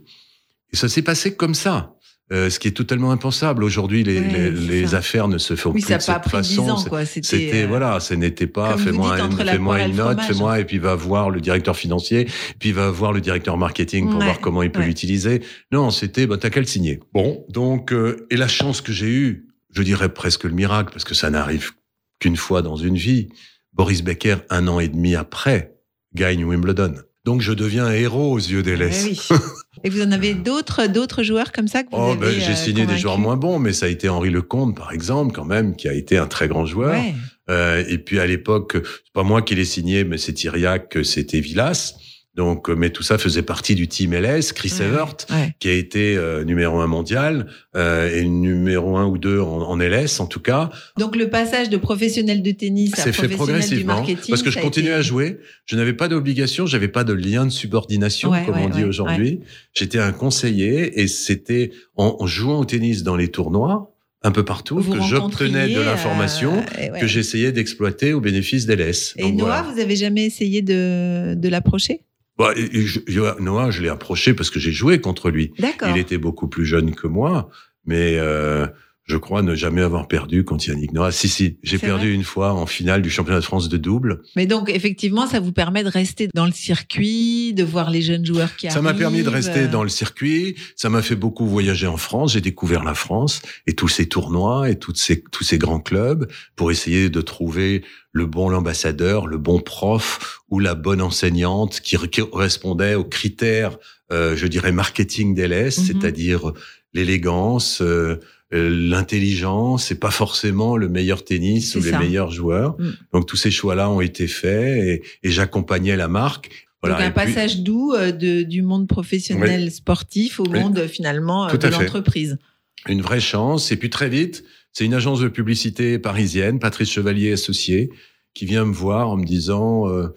Et ça s'est passé comme ça. Euh, ce qui est totalement impensable. Aujourd'hui, les, les, les affaires ne se font Oui, plus ça de n'a pas cette pris 10 façon. C'était euh, voilà, ce n'était pas fais-moi un- et une note, fais-moi et puis va voir le directeur financier, puis va voir le directeur marketing pour Ouais, voir comment il peut ouais. l'utiliser. Non, c'était bah t'as qu'à le signer. Bon, donc euh, et la chance que j'ai eue, je dirais presque le miracle parce que ça n'arrive qu'une fois dans une vie. Boris Becker un an et demi après gagne Wimbledon. Donc je deviens un héros aux yeux des LS. oui. Et vous en avez d'autres d'autres joueurs comme ça que vous Oh, avez ben, j'ai euh, signé des joueurs moins bons, mais ça a été Henri Lecomte, par exemple, quand même, qui a été un très grand joueur. Ouais. Euh, et puis à l'époque, c'est pas moi qui l'ai signé, mais c'est Thiriac, c'était Villas. Donc, euh, mais tout ça faisait partie du team LS. Chris Ouais, Evert, ouais. qui a été euh, numéro un mondial euh, et numéro un ou deux en, en LS en tout cas, Donc le passage de professionnel de tennis à c'est fait professionnel du progressivement marketing, parce que je continuais été- à jouer. Je n'avais pas d'obligation, j'avais pas de lien de subordination Ouais, comme on dit aujourd'hui. J'étais un conseiller et c'était en, en jouant au tennis dans les tournois un peu partout Vous que j'obtenais de l'information euh, et ouais. que j'essayais d'exploiter au bénéfice d'LS. Et Donc, Noah, voilà. vous avez jamais essayé de, de l'approcher? Bah, et- et je- Noah, je l'ai approché parce que j'ai joué contre lui. Il était beaucoup plus jeune que moi, mais euh, je crois ne jamais avoir perdu contre Yannick Noah. Si, si, j'ai perdu une fois en finale du championnat de France de double. Mais donc effectivement, ça vous permet de rester dans le circuit, de voir les jeunes joueurs qui Ça m'a arrivent. permis de rester euh, dans le circuit. Ça m'a fait beaucoup voyager en France. J'ai découvert la France et tous ces tournois et toutes ces, tous ces grands clubs pour essayer de trouver le bon ambassadeur, le bon prof ou la bonne enseignante qui, correspondait aux critères, euh, je dirais, marketing d'LS, Mhm. c'est-à-dire l'élégance, euh, l'intelligence et pas forcément le meilleur tennis C'est ou les meilleurs joueurs. Mm. Donc tous ces choix-là ont été faits et, et j'accompagnais la marque. Voilà. donc un puis- passage doux euh, de, du monde professionnel sportif au Oui. monde euh, finalement euh, Tout de l'entreprise. une vraie chance. Et puis très vite, c'est une agence de publicité parisienne, Patrice Chevalier associé, qui vient me voir en me disant, euh,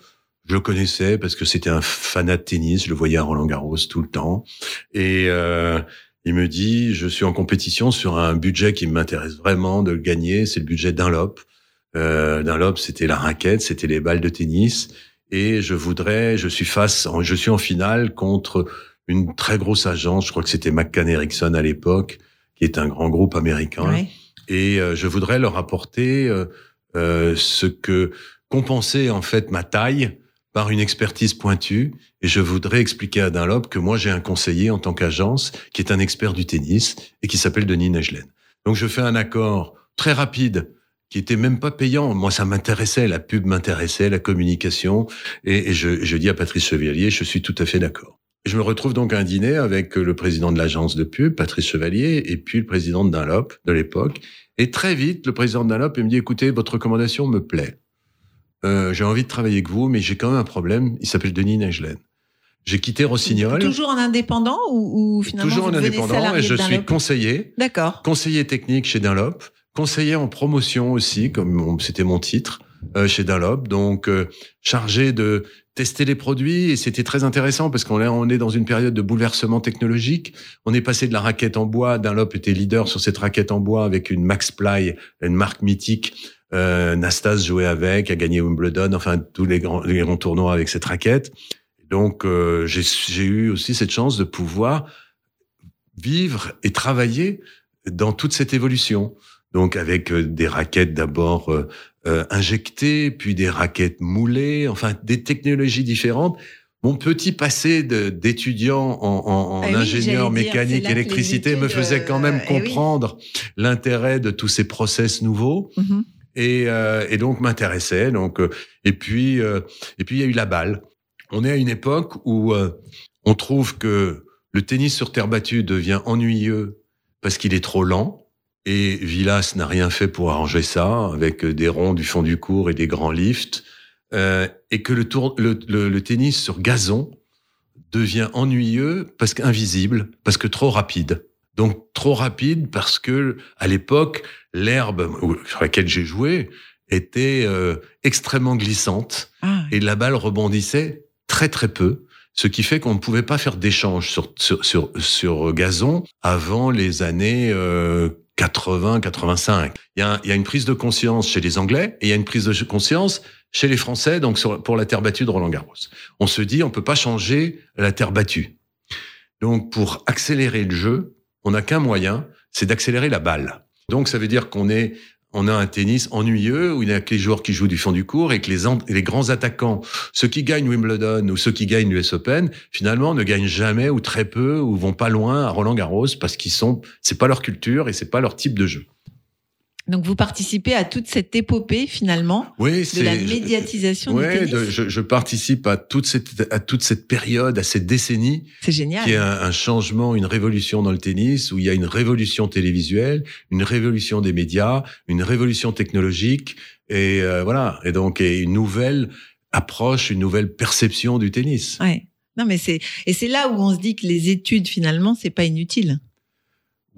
je le connaissais parce que c'était un fanat de tennis, je le voyais à Roland Garros tout le temps, et euh, il me dit, je suis en compétition sur un budget qui m'intéresse vraiment de le gagner, c'est le budget Dunlop. Euh, Dunlop, c'était la raquette, c'était les balles de tennis, et je voudrais, je suis face, en- je suis en finale contre une très grosse agence, je crois que c'était McCann Erickson à l'époque, qui est un grand groupe américain. Ouais. Et euh, je voudrais leur apporter euh, euh, ce que compenser en fait ma taille par une expertise pointue. Et je voudrais expliquer à Dunlop que moi j'ai un conseiller en tant qu'agence qui est un expert du tennis et qui s'appelle Denis Negelen. Donc je fais un accord très rapide qui était même pas payant. Moi, ça m'intéressait, la pub m'intéressait, la communication. Et, et je, je dis à Patrice Chevalier, je suis tout à fait d'accord. Je me retrouve donc à un dîner avec le président de l'agence de pub, Patrice Chevalier, et puis le président de Dunlop de l'époque. Et très vite, le président de Dunlop il me dit, écoutez, votre recommandation me plaît. Euh, j'ai envie de travailler avec vous, mais j'ai quand même un problème. Il s'appelle Denis Negelen. J'ai quitté Rossignol. Toujours en indépendant ou, ou finalement toujours en vous indépendant, et je suis conseiller D'accord. conseiller technique chez Dunlop, conseiller en promotion aussi, comme c'était mon titre euh, chez Dunlop, donc euh, chargé de tester les produits et c'était très intéressant parce qu'on est, on est dans une période de bouleversement technologique. On est passé de la raquette en bois. Dunlop était leader sur cette raquette en bois avec une Max Ply, une marque mythique. Euh, Nastas jouait avec, a gagné Wimbledon, enfin tous les grands, les grands tournois avec cette raquette. Donc euh, j'ai eu aussi cette chance de pouvoir vivre et travailler dans toute cette évolution. donc avec euh, des raquettes d'abord euh, euh, injectées, puis des raquettes moulées, enfin des technologies différentes. Mon petit passé d'étudiant en, en- en Ah oui, ingénieur dire, mécanique, électricité me faisait quand même euh, eh oui. comprendre l'intérêt de tous ces process nouveaux Mhm. Et, euh, et donc m'intéressait. Donc euh, et puis euh, et puis il y a eu la balle. On est à une époque où on trouve que le tennis sur terre battue devient ennuyeux parce qu'il est trop lent. Et Villas n'a rien fait pour arranger ça, avec des ronds du fond du cours et des grands lifts. Et que le- le tennis sur gazon devient ennuyeux parce qu'invisible, parce que trop rapide. Donc trop rapide parce que à l'époque l'herbe où- sur laquelle j'ai joué était euh, extrêmement glissante Ah, et la balle rebondissait très très peu, ce qui fait qu'on ne pouvait pas faire d'échange sur, sur, sur, sur gazon avant les années euh, 80-85. Il y, a un- il y a une prise de conscience chez les Anglais et il y a une prise de conscience chez les Français, donc sur, pour la terre battue de Roland Garros. On se dit, on peut pas changer la terre battue. Donc pour accélérer le jeu, on n'a qu'un moyen, c'est d'accélérer la balle. Donc ça veut dire qu'on est on a un tennis ennuyeux où il n'y a que les joueurs qui jouent du fond du court et que les, les grands attaquants, ceux qui gagnent Wimbledon ou ceux qui gagnent l'US Open, finalement ne gagnent jamais ou très peu ou vont pas loin à Roland Garros parce qu'ils sont, c'est pas leur culture et c'est pas leur type de jeu. Donc vous participez à toute cette épopée finalement Oui, de la médiatisation du Ouais, tennis. de- je, je participe à toute cette à toute cette période, à cette décennie C'est génial. qui est un, un changement, une révolution dans le tennis, où il y a une révolution télévisuelle, une révolution des médias, une révolution technologique, et euh, voilà, et donc et une nouvelle approche, une nouvelle perception du tennis. Ouais. Non mais c'est et c'est là où on se dit que les études finalement c'est pas inutile.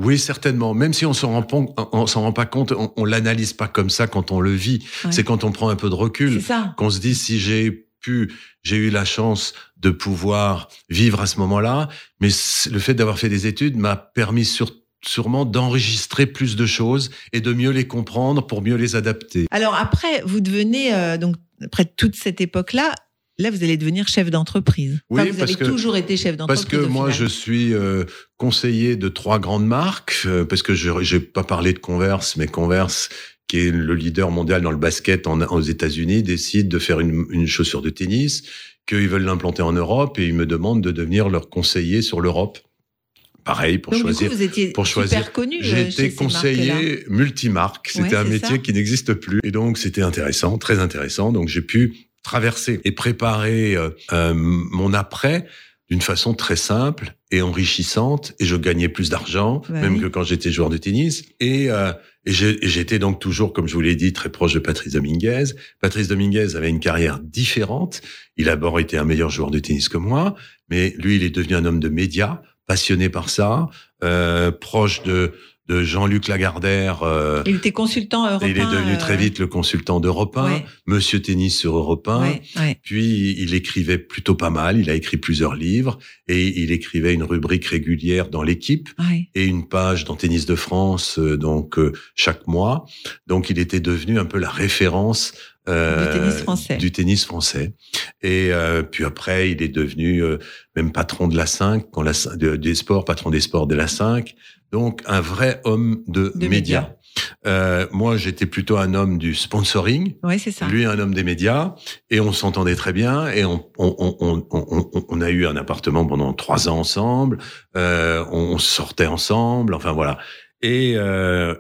Oui, certainement. Même si on s'en rend, on s'en rend pas compte, on, on l'analyse pas comme ça quand on le vit. Ouais. C'est quand on prend un peu de recul qu'on se dit si j'ai pu, j'ai eu la chance de pouvoir vivre à ce moment-là, mais le fait d'avoir fait des études m'a permis sûrement d'enregistrer plus de choses et de mieux les comprendre pour mieux les adapter. Alors après vous devenez euh, donc après toute cette époque là vous allez devenir chef d'entreprise. Oui, Enfin, vous parce avez que- toujours été chef Parce d'entreprise. que au moi, je suis euh, conseiller de trois grandes marques, euh, parce que je j'ai pas parlé de Converse, mais Converse, qui est le leader mondial dans le basket en, aux États-Unis, décide de faire une, une chaussure de tennis, qu'ils veulent l'implanter en Europe, et ils me demandent de devenir leur conseiller sur l'Europe. Pareil, pour Donc, choisir. du coup, vous étiez pour super choisir. connu. euh, marques-là. conseiller multimarque. C'était Ouais, un métier ça. qui n'existe plus. Et donc, c'était intéressant, très intéressant. Donc, j'ai pu traverser et préparer euh, euh, mon après d'une façon très simple et enrichissante. Et je gagnais plus d'argent, Bah même que quand j'étais joueur de tennis. Et, euh, et j'étais donc toujours, comme je vous l'ai dit, très proche de Patrice Dominguez. Patrice Dominguez avait une carrière différente. Il a d'abord été un meilleur joueur de tennis que moi, mais lui, il est devenu un homme de médias, passionné par ça, euh, proche de, de Jean-Luc Lagardère. euh, Il était consultant européen. il est devenu euh, très vite le consultant d'Europe 1, ouais. Monsieur Tennis sur Europe 1. Ouais, ouais. Puis il écrivait plutôt pas mal, il a écrit plusieurs livres et il écrivait une rubrique régulière dans l'équipe et une page dans Tennis de France euh, donc euh, chaque mois. Donc il était devenu un peu la référence euh, Du tennis français. du tennis français. Et euh, puis après, il est devenu euh, même patron de la 5, quand la, cin- de- des sports, patron des sports de la 5. Donc un vrai homme de, De médias. médias. Euh, moi, j'étais plutôt un homme du sponsoring. Ouais, c'est ça. Lui, un homme des médias, et on s'entendait très bien, et on, on, on, on, on- on- on a eu un appartement pendant trois ans ensemble, euh, on sortait ensemble, enfin voilà. Et euh,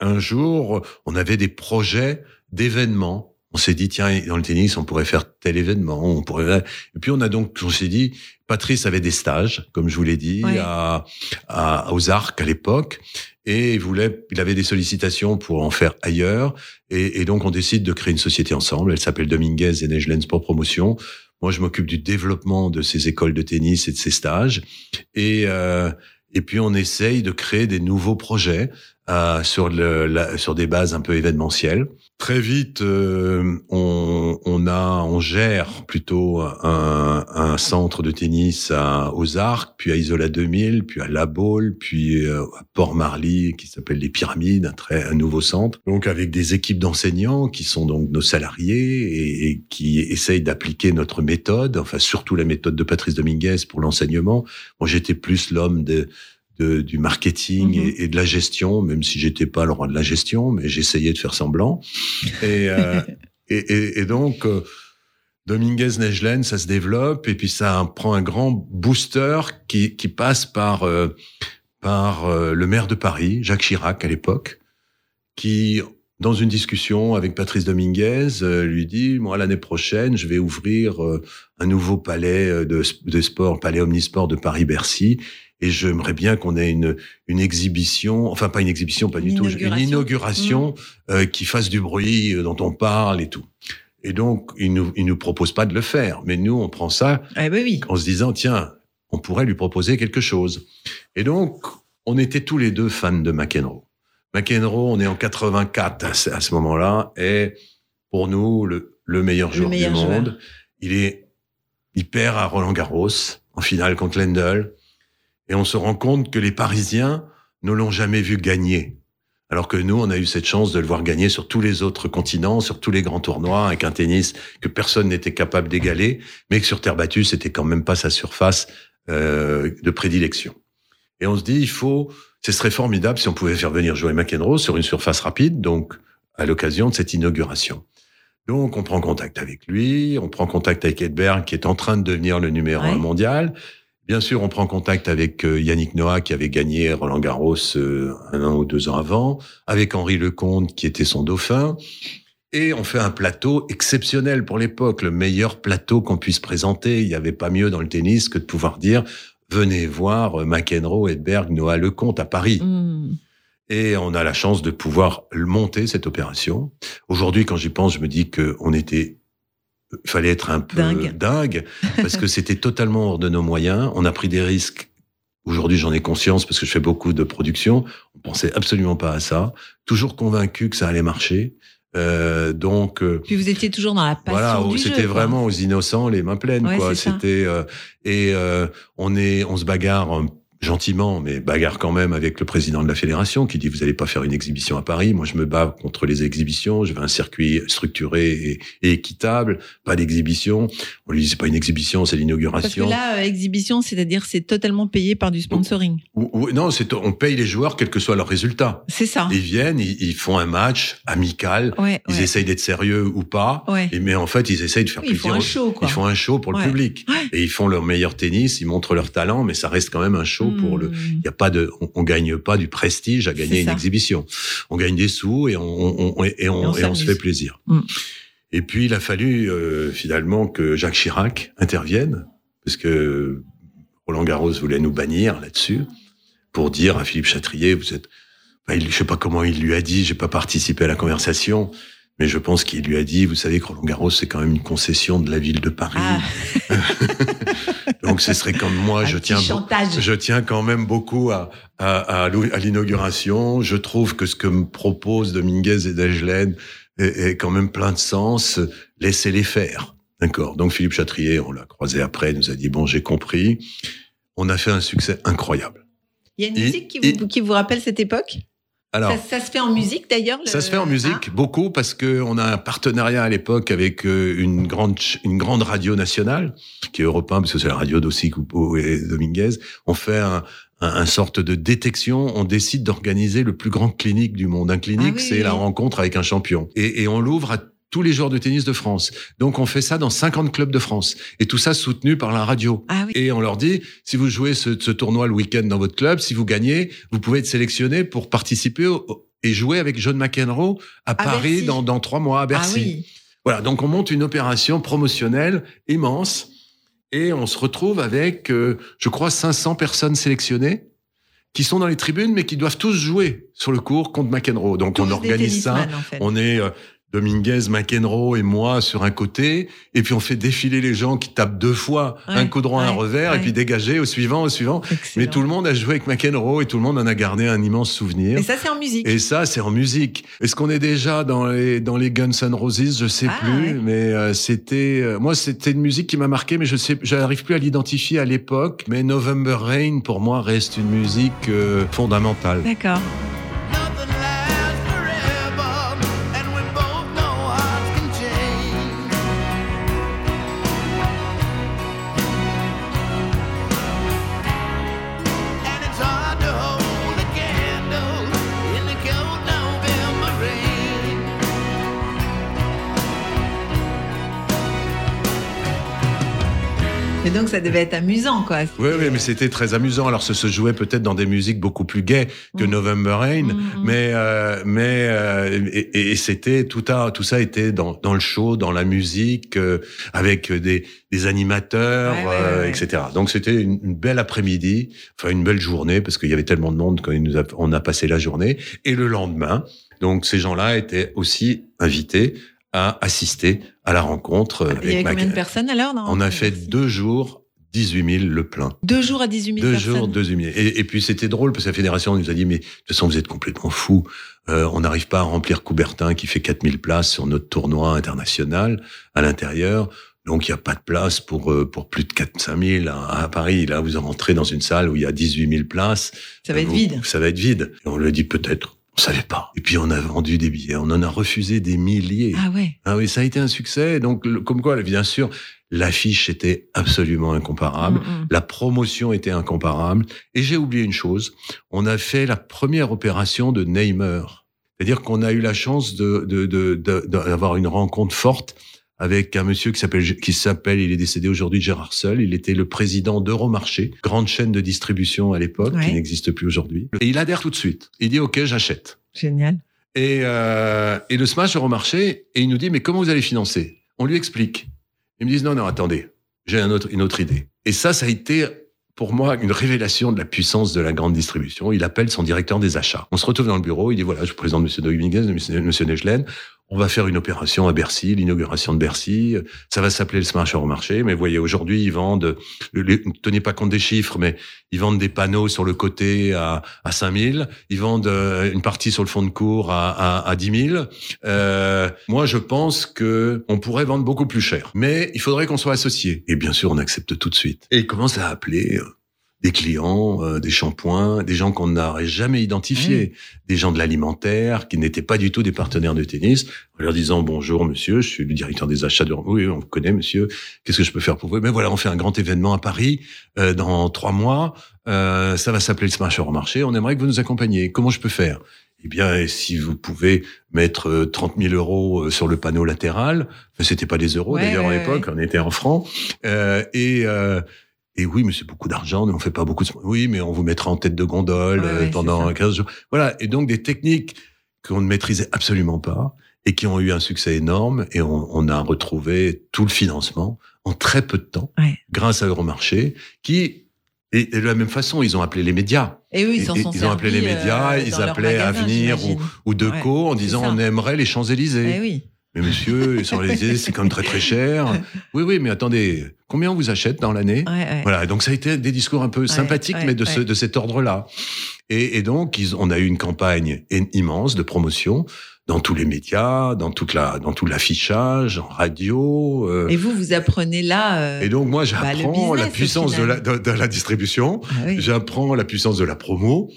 un jour, on avait des projets d'événements. On s'est dit, tiens, dans le tennis, on pourrait faire tel événement, on pourrait. Et puis on a donc, on s'est dit, Patrice avait des stages, comme je vous l'ai dit, à, à, aux Arcs à l'époque, et il voulait, il avait des sollicitations pour en faire ailleurs. Et, et donc, on décide de créer une société ensemble. Elle s'appelle Dominguez et Nejlen Sport Promotion. Moi, je m'occupe du développement de ces écoles de tennis et de ces stages. Et, euh, et puis, on essaye de créer des nouveaux projets euh, sur, le, la- sur des bases un peu événementielles. Très vite, euh, on, on a, on gère plutôt un, un centre de tennis à, aux Arcs, puis à Isola 2000, puis à La Baule, puis euh, à Port-Marly, qui s'appelle les Pyramides, un très un nouveau centre. Donc avec des équipes d'enseignants qui sont donc nos salariés et, et qui essayent d'appliquer notre méthode, enfin surtout la méthode de Patrice Dominguez pour l'enseignement. Moi, j'étais plus l'homme de de- du marketing Mhm. et, et de la gestion, même si j'étais pas le roi de la gestion, mais j'essayais de faire semblant. Et, euh, et, et- et donc, euh, Dominguez Nejlen, ça se développe et puis ça prend un grand booster qui, qui passe par, euh, par le maire de Paris, Jacques Chirac à l'époque, qui, dans une discussion avec Patrice Dominguez, lui dit, moi, l'année prochaine, je vais ouvrir un nouveau palais de, de sport, palais omnisport de Paris-Bercy, et j'aimerais bien qu'on ait une, une exhibition, enfin pas une exhibition, pas Une du tout, une inauguration. inauguration euh, qui fasse du bruit, euh, dont on parle et tout. Et donc, il nous, il nous propose pas de le faire, mais nous, on prend ça bah oui. en se disant, tiens, on pourrait lui proposer quelque chose. Et donc, on était tous les deux fans de McEnroe. McEnroe, on est en 84 à ce, moment-là, est pour nous le, le meilleur Le joueur meilleur du joueur. monde. Il est, il perd à Roland Garros en finale contre Lendl, et on se rend compte que les Parisiens ne l'ont jamais vu gagner. Alors que nous, on a eu cette chance de le voir gagner sur tous les autres continents, sur tous les grands tournois, avec un tennis que personne n'était capable d'égaler, mais que sur terre battue, c'était quand même pas sa surface euh, de prédilection. Et on se dit, il faut, ce serait formidable si on pouvait faire venir jouer McEnroe sur une surface rapide, donc à l'occasion de cette inauguration. Donc, on prend contact avec lui, on prend contact avec Edberg, qui est en train de devenir le numéro Ouais. un mondial. Bien sûr, on prend contact avec euh, Yannick Noah, qui avait gagné Roland Garros euh, un an ou deux ans avant, avec Henri Lecomte, qui était son dauphin. Et on fait un plateau exceptionnel pour l'époque, le meilleur plateau qu'on puisse présenter. Il n'y avait pas mieux dans le tennis que de pouvoir dire venez voir euh, McEnroe, Edberg, Noah Lecomte à Paris. Hmm. Et on a la chance de pouvoir monter cette opération. Aujourd'hui, quand j'y pense, je me dis que on était, il fallait être un peu Dingue. dingue parce que c'était totalement hors de nos moyens. On a pris des risques. Aujourd'hui, j'en ai conscience parce que je fais beaucoup de production. On pensait absolument pas à ça. Toujours convaincu que ça allait marcher. Euh, donc, euh, Puis vous étiez toujours dans la passion voilà, du c'était jeu, vraiment aux innocents, les mains pleines, Ouais, quoi. C'était euh, et euh, on est, on se bagarre gentiment, mais bagarre quand même avec le président de la fédération qui dit vous allez pas faire une exhibition à Paris. Moi, je me bats contre les exhibitions. Je veux un circuit structuré et, et équitable, pas d'exhibition. On lui dit c'est pas une exhibition, c'est Parce que l'inauguration. là, euh, exhibition, c'est-à-dire c'est totalement payé par du sponsoring. Ou- ou- non, c'est on paye les joueurs quel que soit leur résultat. C'est ça. Ils viennent, ils, ils font un match amical. Ouais, Ils ouais. essayent d'être sérieux ou pas. Ouais. Et, mais en fait, ils essayent de faire ils plaisir. font un show, quoi. Ils font un show pour le public. Ouais. Et ils font leur meilleur tennis, ils montrent leur talent, mais ça reste quand même un show pour le. Hmm. Il y a pas de, on, on gagne pas du prestige à gagner une exhibition. On gagne des sous et on, et on, Et et se fait plaisir. Mm. Et puis il a fallu euh, finalement que Jacques Chirac intervienne parce que Roland Garros voulait nous bannir là-dessus pour dire à Philippe Chatrier, vous êtes, il, je sais pas comment il lui a dit, j'ai pas participé à la conversation. Mais je pense qu'il lui a dit, vous savez que Roland Garros, c'est quand même une concession de la ville de Paris. Ah, Donc ce serait comme moi, je tiens, je tiens quand même beaucoup à, à, à l'inauguration. Je trouve que ce que me proposent Dominguez et Dajlen est, est quand même plein de sens. Laissez-les faire. D'accord. Donc Philippe Chatrier, on l'a croisé après, nous a dit bon, j'ai compris. On a fait un succès incroyable. Il y a une Et- musique qui et- vous, qui vous rappelle cette époque? Alors, ça, ça se fait en musique d'ailleurs le- Ça se fait en musique Ah, beaucoup parce que on a un partenariat à l'époque avec euh, une grande une grande radio nationale qui est Europe 1 parce que c'est la radio d'Ossi Coupeau et Dominguez. On fait un, un, un sorte de détection. On décide d'organiser le plus grand clinique du monde. Un clinique, Ah oui, c'est oui, la rencontre avec un champion et, et on l'ouvre à tous les joueurs de tennis de France. Donc on fait ça dans 50 clubs de France et tout ça soutenu par la radio. Ah oui. Et on leur dit, si vous jouez ce, ce tournoi le week-end dans votre club, si vous gagnez, vous pouvez être sélectionné pour participer au- et jouer avec John McEnroe à, Paris Bercy. dans, dans trois mois à Bercy. Ah oui. Voilà, donc on monte une opération promotionnelle immense et on se retrouve avec, euh, je crois, 500 personnes sélectionnées qui sont dans les tribunes mais qui doivent tous jouer sur le court contre McEnroe. Donc Tous on organise ça. tennisman, en fait. On est euh, Dominguez, McEnroe et moi sur un côté, et puis on fait défiler les gens qui tapent deux fois Ouais, un coup droit, un ouais, revers, et puis dégager au suivant, au suivant. Excellent. Mais tout le monde a joué avec McEnroe et tout le monde en a gardé un immense souvenir. Et ça, c'est en musique. Et ça, c'est en musique. Est-ce qu'on est déjà dans les dans les Guns N' Roses? Je sais Ah, plus, mais euh, c'était euh, moi, c'était une musique qui m'a marqué, mais je sais, j'arrive plus à l'identifier à l'époque. Mais November Rain, pour moi, reste une musique euh, fondamentale. D'accord. Ça devait être amusant, quoi. Oui, oui, mais c'était très amusant. Alors, ça se jouait peut-être dans des musiques beaucoup plus gaies que Mm. November Rain, Mm, mm. mais euh, mais euh, et, et c'était tout à tout ça était dans dans le show, dans la musique, euh, avec des des animateurs, Ouais, ouais, euh, ouais, etc. Donc c'était une, une belle après-midi, enfin une belle journée parce qu'il y avait tellement de monde nous a, on a passé la journée. Et le lendemain, donc ces gens-là étaient aussi invités à assister à la rencontre. euh, Il y avait combien de personnes alors On a fait deux jours, 18 000 le plein. Deux jours à 18 000 Deux personnes. jours, 18 000. Et, et puis c'était drôle parce que la fédération nous a dit mais de toute façon vous êtes complètement fous. Euh, on n'arrive pas à remplir Coubertin qui fait 4000 places sur notre tournoi international à l'intérieur. Donc il n'y a pas de place pour euh, pour plus de 4 5 000 à, à Paris. Là vous rentrez dans une salle où il y a 18 000 places. Ça va être vide. Ça va être vide. Et on le dit peut-être. On savait pas. Et puis on a vendu des billets. On en a refusé des milliers. Ah ouais. Ah oui, ça a été un succès. Donc, le- comme quoi, bien sûr, l'affiche était absolument incomparable. Mm, mm. La promotion était incomparable. Et j'ai oublié une chose. On a fait la première opération de Neymar. C'est-à-dire qu'on a eu la chance de, de, de, de- d'avoir une rencontre forte avec un monsieur qui s'appelle, qui s'appelle, il est décédé aujourd'hui, Gérard Seul. Il était le président d'Euromarché, grande chaîne de distribution à l'époque, Ouais. qui n'existe plus aujourd'hui. Et il adhère tout de suite. Il dit, OK, j'achète. Génial. Et, euh, et le Smash Euromarché, et il nous dit, mais comment vous allez financer? On lui explique. Ils me disent, non, non, attendez, j'ai autre, une autre idée. Et ça, ça a été pour moi une révélation de la puissance de la grande distribution. Il appelle son directeur des achats. On se retrouve dans le bureau, il dit, voilà, je vous présente Monsieur Dominguez, Monsieur, Monsieur Nechelen. On va faire une opération à Bercy, l'inauguration de Bercy. Ça va s'appeler le Smash Euromarché. Mais voyez, aujourd'hui, ils vendent, ne tenez pas compte des chiffres, mais ils vendent des panneaux sur le côté à, à 5000. Ils vendent euh, une partie sur le fond de cours à, à, à 10 000. Euh, moi, je pense que on pourrait vendre beaucoup plus cher. Mais il faudrait qu'on soit associé. Et bien sûr, on accepte tout de suite. Et il commence à appeler euh, des clients, euh, des shampoings, des gens qu'on n'aurait jamais identifiés, des gens de l'alimentaire qui n'étaient pas du tout des partenaires de tennis, en leur disant bonjour monsieur, je suis le directeur des achats de oui, on vous connaît monsieur, qu'est-ce que je peux faire pour vous? Mais voilà, on fait un grand événement à Paris euh, dans trois mois, euh, ça va s'appeler le Smash Euromarché, on aimerait que vous nous accompagniez. Comment je peux faire? Eh bien, si vous pouvez mettre euh, 30 000 euros euh, sur le panneau latéral, c'était pas des euros Ouais, d'ailleurs à l'époque, on était en francs, euh, et euh, et oui, mais c'est beaucoup d'argent, mais on fait pas beaucoup de... Oui, mais on vous mettra en tête de gondole Ouais, euh, ouais, pendant ça. 15 jours. Voilà, et donc des techniques qu'on ne maîtrisait absolument pas et qui ont eu un succès énorme, et on, on a retrouvé tout le financement en très peu de temps, Ouais. grâce à Euromarché, qui... Et de la même façon, ils ont appelé les médias Et eux, ils s'en ils sont ont appelé les médias, euh, ils appelaient magasin, Avenir j'imagine. ou Deco en disant on aimerait les Champs-Élysées. Eh oui. Mais monsieur, les Champs-Élysées, c'est quand même très très cher. Oui, oui, mais attendez, combien on vous achète dans l'année? Ouais, ouais. Voilà, donc ça a été des discours un peu sympathiques, mais de, ce, de cet ordre-là. Et, et donc, ils, on a eu une campagne immense de promotion dans tous les médias, dans toute la, dans tout l'affichage, en radio. euh, Et vous, vous apprenez là. euh, et donc moi, bah, j'apprends la puissance de la, de, de la distribution, ah oui. j'apprends la puissance de la promo,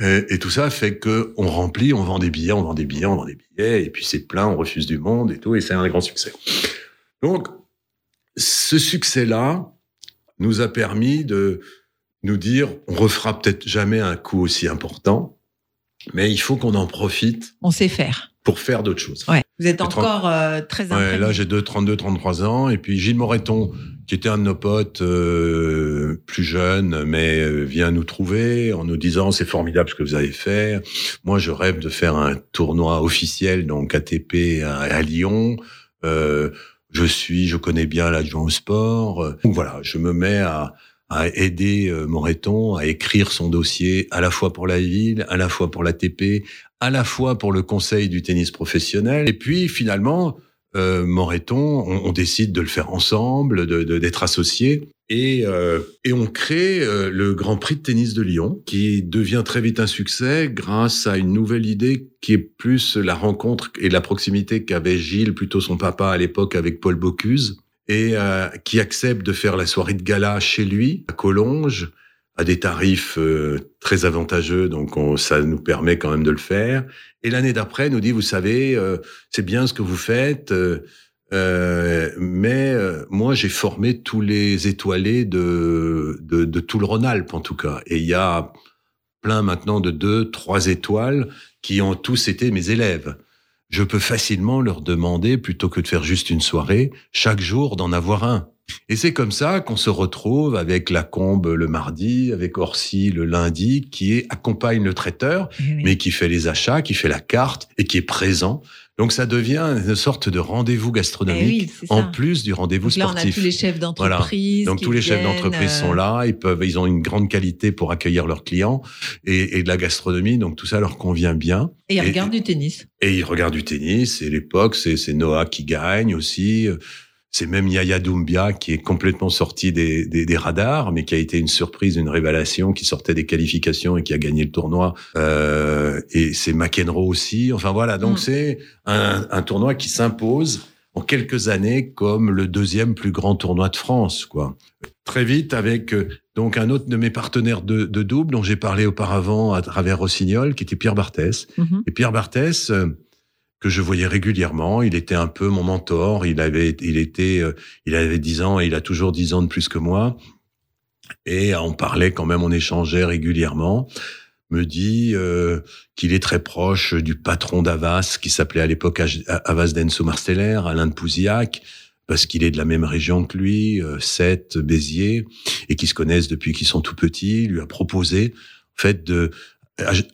et, et tout ça fait que on remplit, on vend des billets, on vend des billets, on vend des billets, et puis c'est plein, on refuse du monde et tout, et c'est un grand succès. Donc, ce succès-là nous a permis de nous dire, on refera peut-être jamais un coup aussi important, mais il faut qu'on en profite On sait faire. pour faire d'autres choses. Ouais. Vous êtes encore euh, très Ouais, là, j'ai deux, 32, 33 ans. Et puis Gilles Moreton, qui était un de nos potes euh, plus jeune, mais euh, vient nous trouver en nous disant c'est formidable ce que vous avez fait. Moi, je rêve de faire un tournoi officiel, donc ATP à, Lyon. Euh, je suis, je connais bien l'adjoint au sport. Donc voilà, je me mets à, à aider euh, Moreton à écrire son dossier à la fois pour la ville, à la fois pour l'ATP, à la fois pour le conseil du tennis professionnel. Et puis finalement, euh, Moreton, on, on décide de le faire ensemble, de de- d'être associés. Et, euh, et on crée euh, le Grand Prix de tennis de Lyon, qui devient très vite un succès grâce à une nouvelle idée qui est plus la rencontre et la proximité qu'avait Gilles, plutôt son papa à l'époque, avec Paul Bocuse, et euh, qui accepte de faire la soirée de gala chez lui, à Collonges, à des tarifs euh, très avantageux, donc on, ça nous permet quand même de le faire. Et l'année d'après, nous dit, vous savez, euh, c'est bien ce que vous faites, euh, euh, mais euh, moi j'ai formé tous les étoilés de, de, de tout le Rhône-Alpes en tout cas. Et il y a plein maintenant de deux, trois étoiles qui ont tous été mes élèves. Je peux facilement leur demander, plutôt que de faire juste une soirée, chaque jour d'en avoir un. Et c'est comme ça qu'on se retrouve avec la combe le mardi, avec Orsi le lundi, qui accompagne le traiteur, Eh oui. mais qui fait les achats, qui fait la carte et qui est présent. Donc ça devient une sorte de rendez-vous gastronomique, Eh oui, c'est ça. en plus du rendez-vous Donc là, on a sportif. tous les chefs d'entreprise. Donc tous les chefs d'entreprise euh, sont là, ils peuvent, ils ont une grande qualité pour accueillir leurs clients et, et de la gastronomie, donc tout ça leur convient bien. Et ils Et- regardent du tennis. Et ils regardent du tennis. Et l'époque, c'est c'est Noah qui gagne aussi. C'est même Yaya Doumbia qui est complètement sorti des, des, des radars, mais qui a été une surprise, une révélation, qui sortait des qualifications et qui a gagné le tournoi. Euh, et c'est McEnroe aussi. Enfin voilà, donc Mm. c'est un, un tournoi qui s'impose en quelques années comme le deuxième plus grand tournoi de France, quoi. Très vite avec euh, donc un autre de mes partenaires de, de double dont j'ai parlé auparavant à travers Rossignol, qui était Pierre Barthès. Mhm. Et Pierre Barthès, euh, que je voyais régulièrement, il était un peu mon mentor. Il avait, il était, euh, il avait 10 ans et il a toujours 10 ans de plus que moi. Et on parlait quand même, on échangeait régulièrement. Me dit euh, qu'il est très proche du patron d'Avas, qui s'appelait à l'époque Avas Denso Marsteller, Alain de Pouzillac, parce qu'il est de la même région que lui, euh, Sète, Béziers, et qui se connaissent depuis qu'ils sont tout petits. Lui a proposé, en fait, de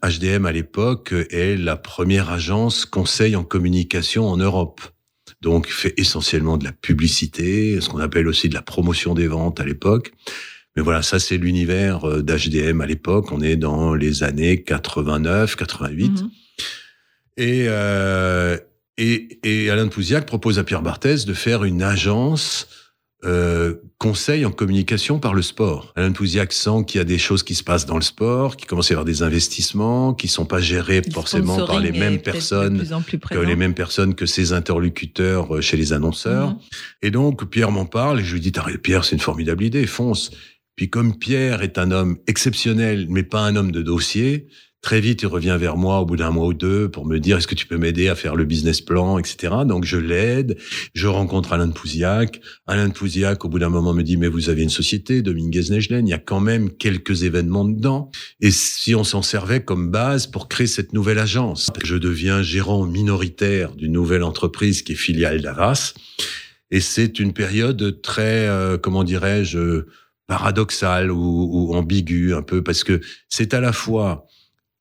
HDM à l'époque est la première agence conseil en communication en Europe. Donc fait essentiellement de la publicité, ce qu'on appelle aussi de la promotion des ventes à l'époque. Mais voilà, ça c'est l'univers euh, d'HDM à l'époque. On est dans les années 89, 88. Mhm. Et, euh, et, et Alain de Pouziac propose à Pierre Barthès de faire une agence euh, conseil en communication par le sport. Alain Pouziac sent qu'il y a des choses qui se passent dans le sport, qu'il commence à y avoir des investissements qui sont pas gérés Le forcément par les mêmes personnes plus plus que les mêmes personnes que ses interlocuteurs euh, chez les annonceurs. Mhm. Et donc, Pierre m'en parle et je lui dis, T'as- Pierre, c'est une formidable idée, fonce. Puis comme Pierre est un homme exceptionnel, mais pas un homme de dossier, très vite, il revient vers moi au bout d'un mois ou deux pour me dire, est-ce que tu peux m'aider à faire le business plan, etc. Donc, je l'aide. Je rencontre Alain de Pouziac. Alain de Pouziac, au bout d'un moment, me dit, mais vous avez une société, Dominguez Nejlen, il y a quand même quelques événements dedans. Et si on s'en servait comme base pour créer cette nouvelle agence, je deviens gérant minoritaire d'une nouvelle entreprise qui est filiale d'Avas. Et c'est une période très, euh, comment dirais-je, paradoxale ou, ou ambiguë un peu, parce que c'est à la fois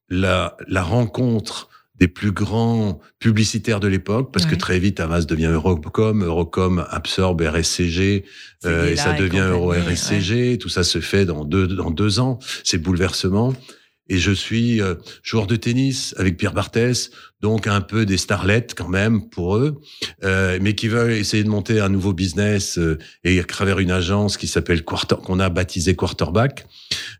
la, la rencontre des plus grands publicitaires de l'époque, parce que très vite Avas devient Eurocom, Eurocom absorbe RSCG, euh, et ça devient Euro compagnie, RSCG, tout ça se fait dans deux, dans deux ans, c'est bouleversement. Et je suis euh, joueur de tennis avec Pierre Barthès, donc un peu des starlettes quand même pour eux, euh, mais qui veulent essayer de monter un nouveau business euh, et à travers une agence qui s'appelle Quarter, qu'on a baptisé Quarterback.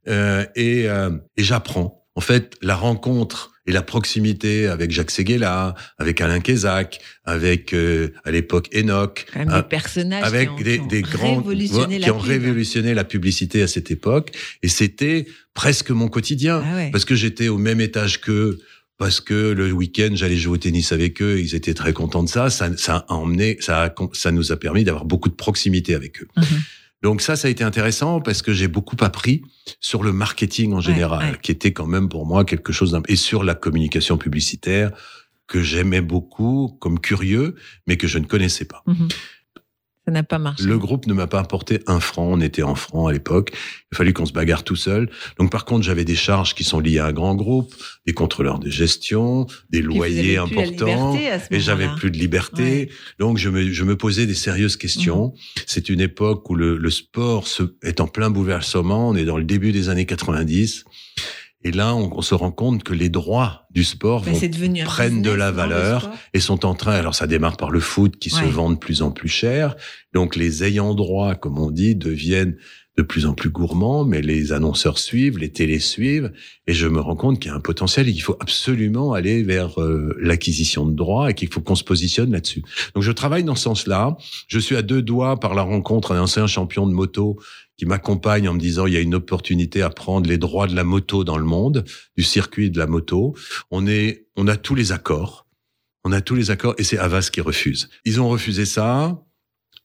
Euh, et euh, et j'apprends. En fait, la rencontre et la proximité avec Jacques Seguela, avec Alain Kézac, avec euh, à l'époque Enoch, des personnages avec qui ont, des, ont des grands révolutionné qui la ont pub. révolutionné la publicité à cette époque et c'était presque mon quotidien Ah ouais. parce que j'étais au même étage qu'eux parce que le week-end j'allais jouer au tennis avec eux ils étaient très contents de ça ça, ça a emmené ça a- ça nous a permis d'avoir beaucoup de proximité avec eux Mhm. Donc ça ça a été intéressant parce que j'ai beaucoup appris sur le marketing en général ouais. qui était quand même pour moi quelque chose d'un et sur la communication publicitaire que j'aimais beaucoup comme curieux mais que je ne connaissais pas Mhm. Ça n'a pas marché. le groupe ne m'a pas apporté un franc. On était en francs à l'époque. Il a fallu qu'on se bagarre tout seul. Donc, par contre, j'avais des charges qui sont liées à un grand groupe, des contrôleurs de gestion, des loyers importants. Et j'avais plus de liberté. Donc, je me, je me posais des sérieuses questions. Mhm. C'est une époque où le, le sport se, est en plein bouleversement. On est dans le début des années 90. Et là, on, on se rend compte que les droits du sport vont devenu un prennent de la valeur et sont en train, alors ça démarre par le foot qui se vend de plus en plus cher. Donc les ayants droit, comme on dit, deviennent de plus en plus gourmands, mais les annonceurs suivent, les télés suivent, et je me rends compte qu'il y a un potentiel et qu'il faut absolument aller vers euh, l'acquisition de droits et qu'il faut qu'on se positionne là-dessus. Donc je travaille dans ce sens-là. Je suis à deux doigts par la rencontre d'un ancien champion de moto qui m'accompagne en me disant il y a une opportunité à prendre les droits de la moto dans le monde, du circuit de la moto. On est, on a tous les accords. On a tous les accords et c'est Havas qui refuse. Ils ont refusé ça.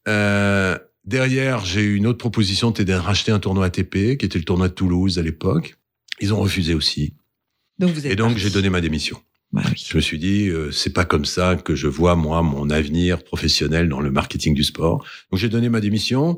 Euh, derrière, j'ai eu une autre proposition, c'était de racheter un tournoi ATP, qui était le tournoi de Toulouse à l'époque. Ils ont refusé aussi. Donc vous êtes Et donc, j'ai donné ma démission. Bah oui. Je me suis dit, euh, c'est pas comme ça que je vois moi mon avenir professionnel dans le marketing du sport. Donc j'ai donné ma démission.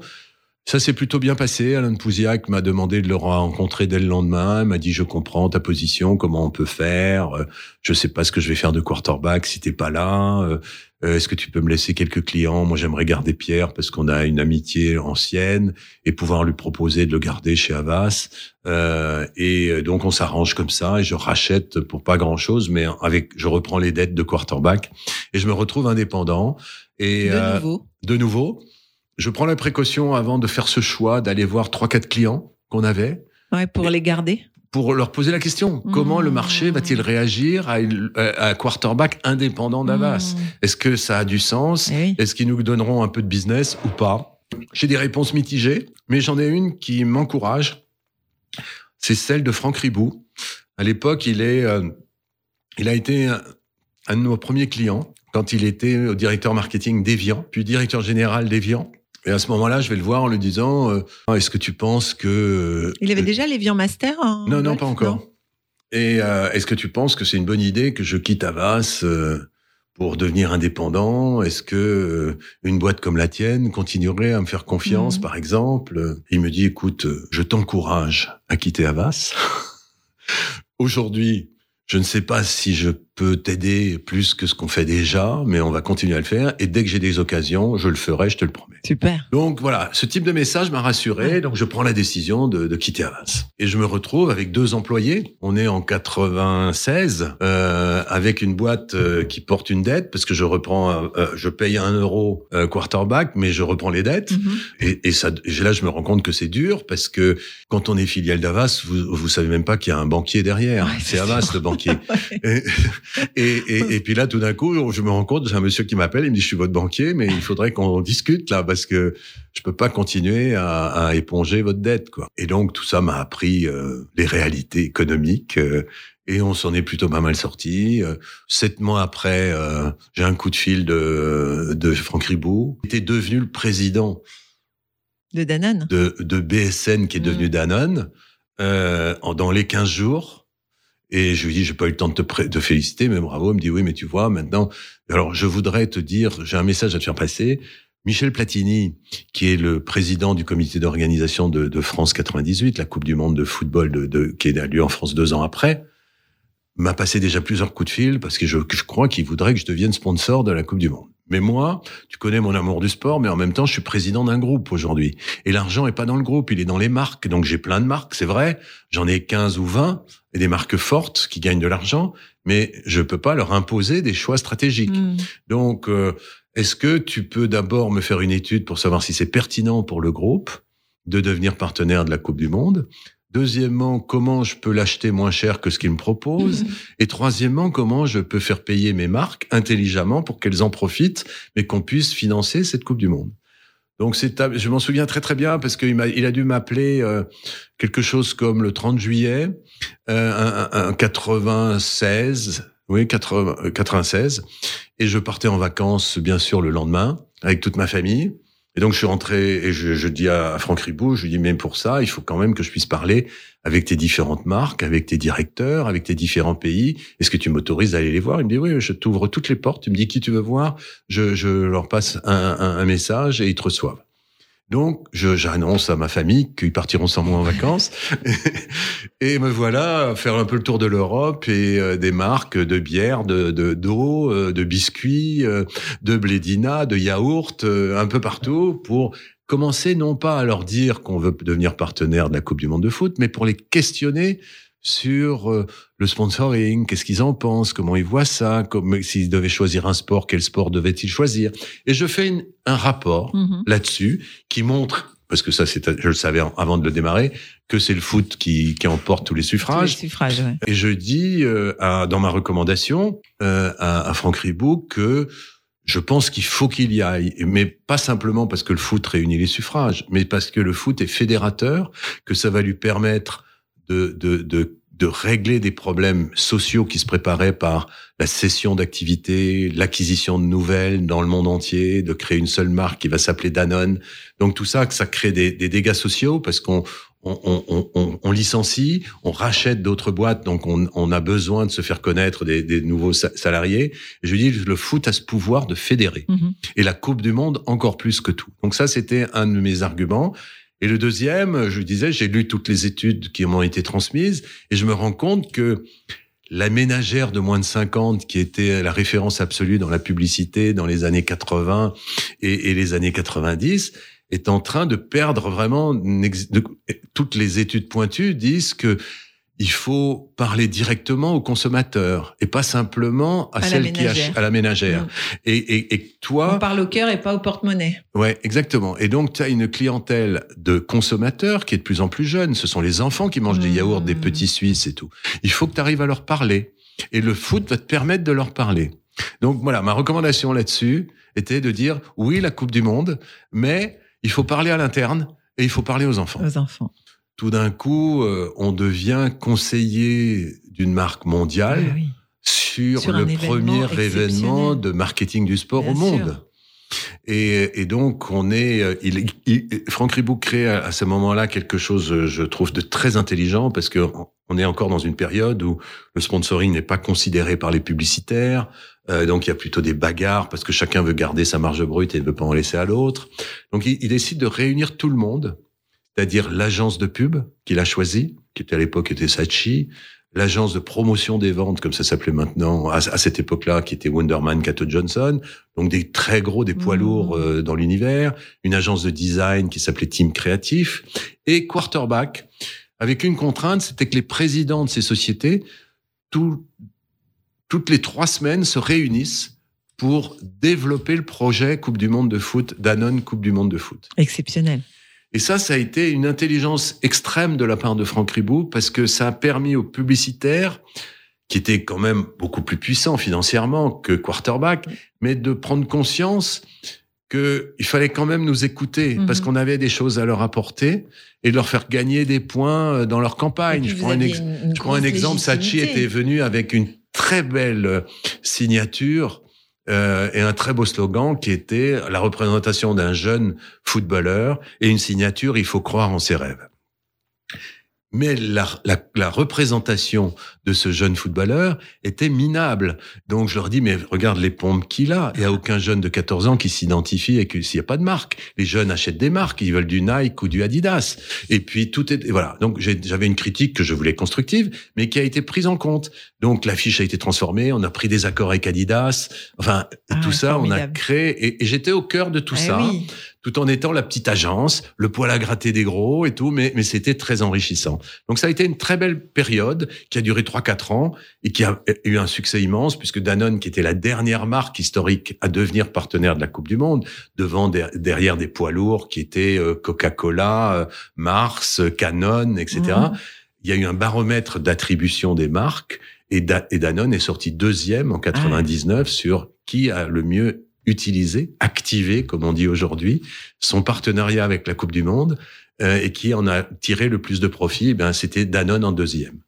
Ça s'est plutôt bien passé. Alain Pouziac m'a demandé de le rencontrer dès le lendemain. Il m'a dit, je comprends ta position, comment on peut faire. Euh, Je sais pas ce que je vais faire de quarterback si t'es pas là. Euh, euh, Est-ce que tu peux me laisser quelques clients? Moi, j'aimerais garder Pierre parce qu'on a une amitié ancienne et pouvoir lui proposer de le garder chez Havas. Euh, et donc, on s'arrange comme ça et je rachète pour pas grand chose, mais avec, je reprends les dettes de quarterback et je me retrouve indépendant. Et, De euh, nouveau. de nouveau, je prends la précaution avant de faire ce choix d'aller voir trois quatre clients qu'on avait Ouais, pour les garder. pour leur poser la question comment le marché Mmh. va-t-il réagir à, à un quarterback indépendant d'Avas? Mmh. Est-ce que ça a du sens? Eh oui. Est-ce qu'ils nous donneront un peu de business ou pas? J'ai des réponses mitigées, mais j'en ai une qui m'encourage. C'est celle de Franck Ribou. À l'époque, il est, euh, il a été un, un de nos premiers clients quand il était au directeur marketing d'Evian, puis directeur général d'Evian. Et à ce moment-là, je vais le voir en lui disant euh, Est-ce que tu penses que euh, Il avait déjà les Vian Master en non, non, pas encore. Et euh, est-ce que tu penses que c'est une bonne idée que je quitte Avas euh, pour devenir indépendant? Est-ce que euh, une boîte comme la tienne continuerait à me faire confiance, Mhm. par exemple? Il me dit, écoute, euh, je t'encourage à quitter Avas. Aujourd'hui, je ne sais pas si je peux t'aider plus que ce qu'on fait déjà, mais on va continuer à le faire. Et dès que j'ai des occasions, je le ferai, je te le promets. Super. Donc voilà, ce type de message m'a rassuré, donc je prends la décision de, de quitter Avas. Et je me retrouve avec deux employés. On est en 96, euh, avec une boîte euh, qui porte une dette, parce que je reprends, euh, euh, je paye un euro euh, quarterback, mais je reprends les dettes. Mhm. Et, et ça, et là, je me rends compte que c'est dur, parce que quand on est filiale d'Avas, vous, vous savez même pas qu'il y a un banquier derrière. Ouais, c'est Avas, le banquier. Et, et, et, et puis là, tout d'un coup, je me rends compte, j'ai un monsieur qui m'appelle, il me dit, je suis votre banquier, mais il faudrait qu'on discute là, parce que je peux pas continuer à, à éponger votre dette, quoi. Et donc, tout ça m'a appris euh, les réalités économiques. euh, et on s'en est plutôt pas mal sorti. Euh, Sept mois après, euh, j'ai un coup de fil de, de Franck Ribot. Il était devenu le président De Danone. de, de BSN qui est devenu Mm. Danone euh, dans les 15 jours. Et je lui dis, j'ai pas eu le temps de te féliciter, mais bravo. Il me dit, oui, mais tu vois, maintenant, alors je voudrais te dire, j'ai un message à te faire passer. Michel Platini, qui est le président du comité d'organisation de, de France 98, la Coupe du Monde de football de, de, qui a lieu en France deux ans après, m'a passé déjà plusieurs coups de fil parce que je, je crois qu'il voudrait que je devienne sponsor de la Coupe du Monde. Mais moi, tu connais mon amour du sport, mais en même temps, je suis président d'un groupe aujourd'hui. Et l'argent est pas dans le groupe, il est dans les marques. Donc j'ai plein de marques, c'est vrai. J'en ai 15 ou 20 et des marques fortes qui gagnent de l'argent, mais je peux pas leur imposer des choix stratégiques. Mhm. Donc, euh, est-ce que tu peux d'abord me faire une étude pour savoir si c'est pertinent pour le groupe de devenir partenaire de la Coupe du Monde? Deuxièmement, comment je peux l'acheter moins cher que ce qu'il me propose? Et troisièmement, comment je peux faire payer mes marques intelligemment pour qu'elles en profitent, mais qu'on puisse financer cette Coupe du Monde? Donc c'est, je m'en souviens très très bien parce qu'il m'a, il a dû m'appeler euh, quelque chose comme le 30 juillet, euh, un, un- un 96, oui 80, euh, 96, et je partais en vacances bien sûr le lendemain avec toute ma famille. Et donc je suis rentré et je, dis à, Franck Ribot, je lui dis mais pour ça il faut quand même que je puisse parler avec tes différentes marques, avec tes directeurs, avec tes différents pays. Est-ce que tu m'autorises à aller les voir? Il me dit oui, je t'ouvre toutes les portes. Tu me dis qui tu veux voir. Je, leur passe un, un- un message et ils te reçoivent. Donc, je- j'annonce à ma famille qu'ils partiront sans moi en vacances. et me voilà à faire un peu le tour de l'Europe et euh, des marques de bière, de de- d'eau, euh, de biscuits, euh, de blédina, de yaourt, euh, un peu partout pour commencer non pas à leur dire qu'on veut devenir partenaire de la Coupe du Monde de foot, mais pour les questionner sur euh, le sponsoring, qu'est-ce qu'ils en pensent, comment ils voient ça, comme s'ils devaient choisir un sport, quel sport devaient-ils choisir. Et je fais une- un rapport Mhm. là-dessus qui montre, parce que ça, c'est, je le savais avant de le démarrer, que c'est le foot qui, qui emporte tous les Tous les suffrages. suffrages, ouais. Et je dis euh, à- dans ma recommandation euh, à, à Franck Ribot que je pense qu'il faut qu'il y aille, mais pas simplement parce que le foot réunit les suffrages, mais parce que le foot est fédérateur, que ça va lui permettre de, de, de, de régler des problèmes sociaux qui se préparaient par la cession d'activités, l'acquisition de nouvelles dans le monde entier, de créer une seule marque qui va s'appeler Danone. Donc tout ça, que ça crée des, des dégâts sociaux parce qu'on on, on- on- on- licencie, on rachète d'autres boîtes, donc on, on a besoin de se faire connaître des, des nouveaux sa- salariés. Et je lui dis, le foot a ce pouvoir de fédérer. Mhm. Et la Coupe du Monde encore plus que tout. Donc ça, c'était un de mes arguments. Et le deuxième, je disais, j'ai lu toutes les études qui m'ont été transmises et je me rends compte que la ménagère de moins de 50, qui était la référence absolue dans la publicité dans les années 80 et, et les années 90, est en train de perdre vraiment. toutes les études pointues disent que il faut parler directement au consommateur et pas simplement à, celle qui achète à la ménagère. Mhm. Et, et, et toi, On parle au cœur et pas au porte-monnaie. Ouais, exactement. Et donc, tu as une clientèle de consommateurs qui est de plus en plus jeune. Ce sont les enfants qui mangent des Mmh. yaourts, des petits Suisses et tout. Il faut que tu arrives à leur parler. Et le foot va te permettre de leur parler. Donc voilà, ma recommandation là-dessus était de dire, oui, la Coupe du Monde, mais il faut parler à l'interne et il faut parler aux enfants. Aux enfants. Tout d'un coup, euh, on devient conseiller d'une marque mondiale oui. sur, Sur le événement premier événement de marketing du sport Bien au monde. Et, et donc, on est, euh, il, il- Franck Ribou crée à, à ce moment-là quelque chose, euh, je trouve, de très intelligent parce que on est encore dans une période où le sponsoring n'est pas considéré par les publicitaires. Euh, donc, il y a plutôt des bagarres parce que chacun veut garder sa marge brute et ne veut pas en laisser à l'autre. Donc, il, il décide de réunir tout le monde, c'est-à-dire l'agence de pub qu'il a choisie, qui était à l'époque était Sachi, l'agence de promotion des ventes, comme ça s'appelait maintenant, à, à cette époque-là, qui était Wonderman, Cato Johnson, donc des très gros, des poids Mhm. lourds euh, dans l'univers, une agence de design qui s'appelait Team Créatif, et Quarterback, avec une contrainte, c'était que les présidents de ces sociétés, tout- toutes les trois semaines, se réunissent pour développer le projet Coupe du Monde de foot, Danone Coupe du Monde de foot. Exceptionnel. Et ça, ça a été une intelligence extrême de la part de Franck Ribou parce que ça a permis aux publicitaires, qui étaient quand même beaucoup plus puissants financièrement que Quarterback, mais de prendre conscience qu'il fallait quand même nous écouter Mhm. parce qu'on avait des choses à leur apporter et de leur faire gagner des points euh, dans leur campagne. Je prends un, aviez ex- une- une je prends un exemple. Sachi était venu avec une très belle euh, signature euh, et un très beau slogan qui était la représentation d'un jeune footballeur et une signature il faut croire en ses rêves. Mais la, la, la représentation de ce jeune footballeur était minable. Donc je leur dis, mais regarde les pompes qu'il a. Il n'y a aucun jeune de 14 ans qui s'identifie et s'il n'y a pas de marque. Les jeunes achètent des marques, ils veulent du Nike ou du Adidas. Et puis tout est... Voilà. Donc j'avais une critique que je voulais constructive, mais qui a été prise en compte. Donc l'affiche a été transformée, on a pris des accords avec Adidas. Enfin, Ah, tout ça, on a créé... Et, et j'étais au cœur de tout Eh ça oui. Tout en étant la petite agence, le poil à gratter des gros et tout, mais, mais c'était très enrichissant. Donc ça a été une très belle période qui a duré 3-4 ans et qui a eu un succès immense puisque Danone, qui était la dernière marque historique à devenir partenaire de la Coupe du Monde, devant der- derrière des poids lourds qui étaient euh, Coca-Cola, euh, Mars, euh, Canon, etc. Mhm. Il y a eu un baromètre d'attribution des marques et, Da- et Danone est sorti deuxième en 99 sur qui a le mieux utilisé, activé, comme on dit aujourd'hui, son partenariat avec la Coupe du Monde euh, et qui en a tiré le plus de profit. Eh c'était Danone en deuxième.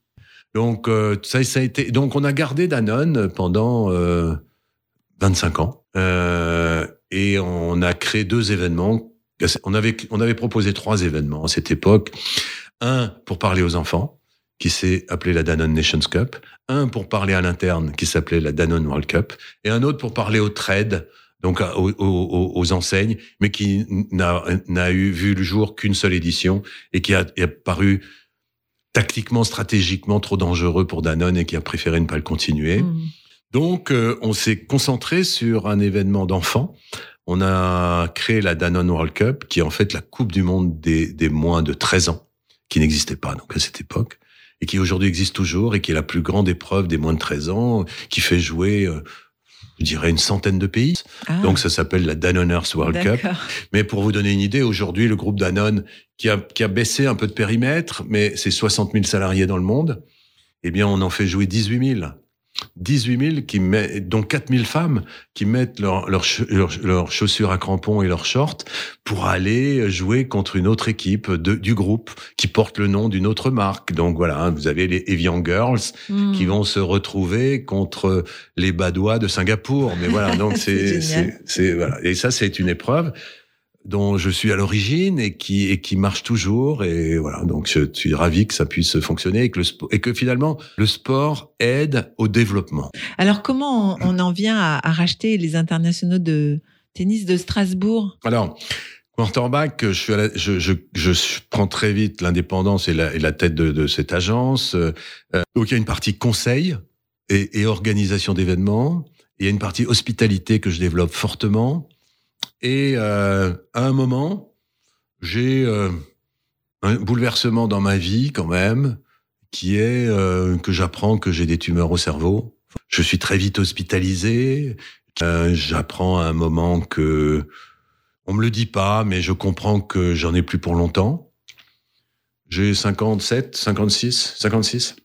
Donc euh, ça, a été. Donc on a gardé Danone pendant euh, 25 ans euh, et on a créé deux événements. On avait on avait proposé trois événements à cette époque. Un pour parler aux enfants, qui s'est appelé la Danone Nations Cup. Un pour parler à l'interne, qui s'appelait la Danone World Cup. Et un autre pour parler au trade, donc aux, aux- aux enseignes, mais qui n'a eu vu le jour qu'une seule édition et qui a, paru tactiquement, stratégiquement trop dangereux pour Danone et qui a préféré ne pas le continuer. Mhm. Donc, euh, on s'est concentré sur un événement d'enfants. On a créé la Danone World Cup, qui est en fait la Coupe du Monde des, des moins de 13 ans, qui n'existait pas donc à cette époque, et qui aujourd'hui existe toujours, et qui est la plus grande épreuve des moins de 13 ans, qui fait jouer, euh, je dirais, une centaine de pays. Ah, Donc, ça s'appelle la Danoners World Cup. Mais pour vous donner une idée, aujourd'hui, le groupe Danone, qui a, qui a baissé un peu de périmètre, mais c'est 60 000 salariés dans le monde, eh bien, on en fait jouer 18 000. 18 000, qui met, dont 4 000 femmes qui mettent leurs chaussures à crampons et leurs shorts pour aller jouer contre une autre équipe de, du groupe qui porte le nom d'une autre marque. Donc voilà, hein, vous avez les Evian Girls Mhm. qui vont se retrouver contre les Badois de Singapour. Mais voilà, donc c'est, c'est- voilà. Et ça, c'est une épreuve dont je suis à l'origine et qui et qui marche toujours et voilà donc je suis ravi que ça puisse fonctionner et que le et que finalement le sport aide au développement. Alors, comment on, en vient à, à racheter les internationaux de tennis de Strasbourg? Alors quarterback, je suis à la- je, je, je prends très vite l'indépendance et la, et la tête de, de cette agence. Euh, donc il y a une partie conseil et, et organisation d'événements. Il y a une partie hospitalité que je développe fortement. Et euh, à un moment, j'ai euh, un bouleversement dans ma vie quand même, qui est euh, que j'apprends que j'ai des tumeurs au cerveau. Je suis très vite hospitalisé. Euh, j'apprends à un moment que on me le dit pas, mais je comprends que j'en ai plus pour longtemps. J'ai 57, 56, 56.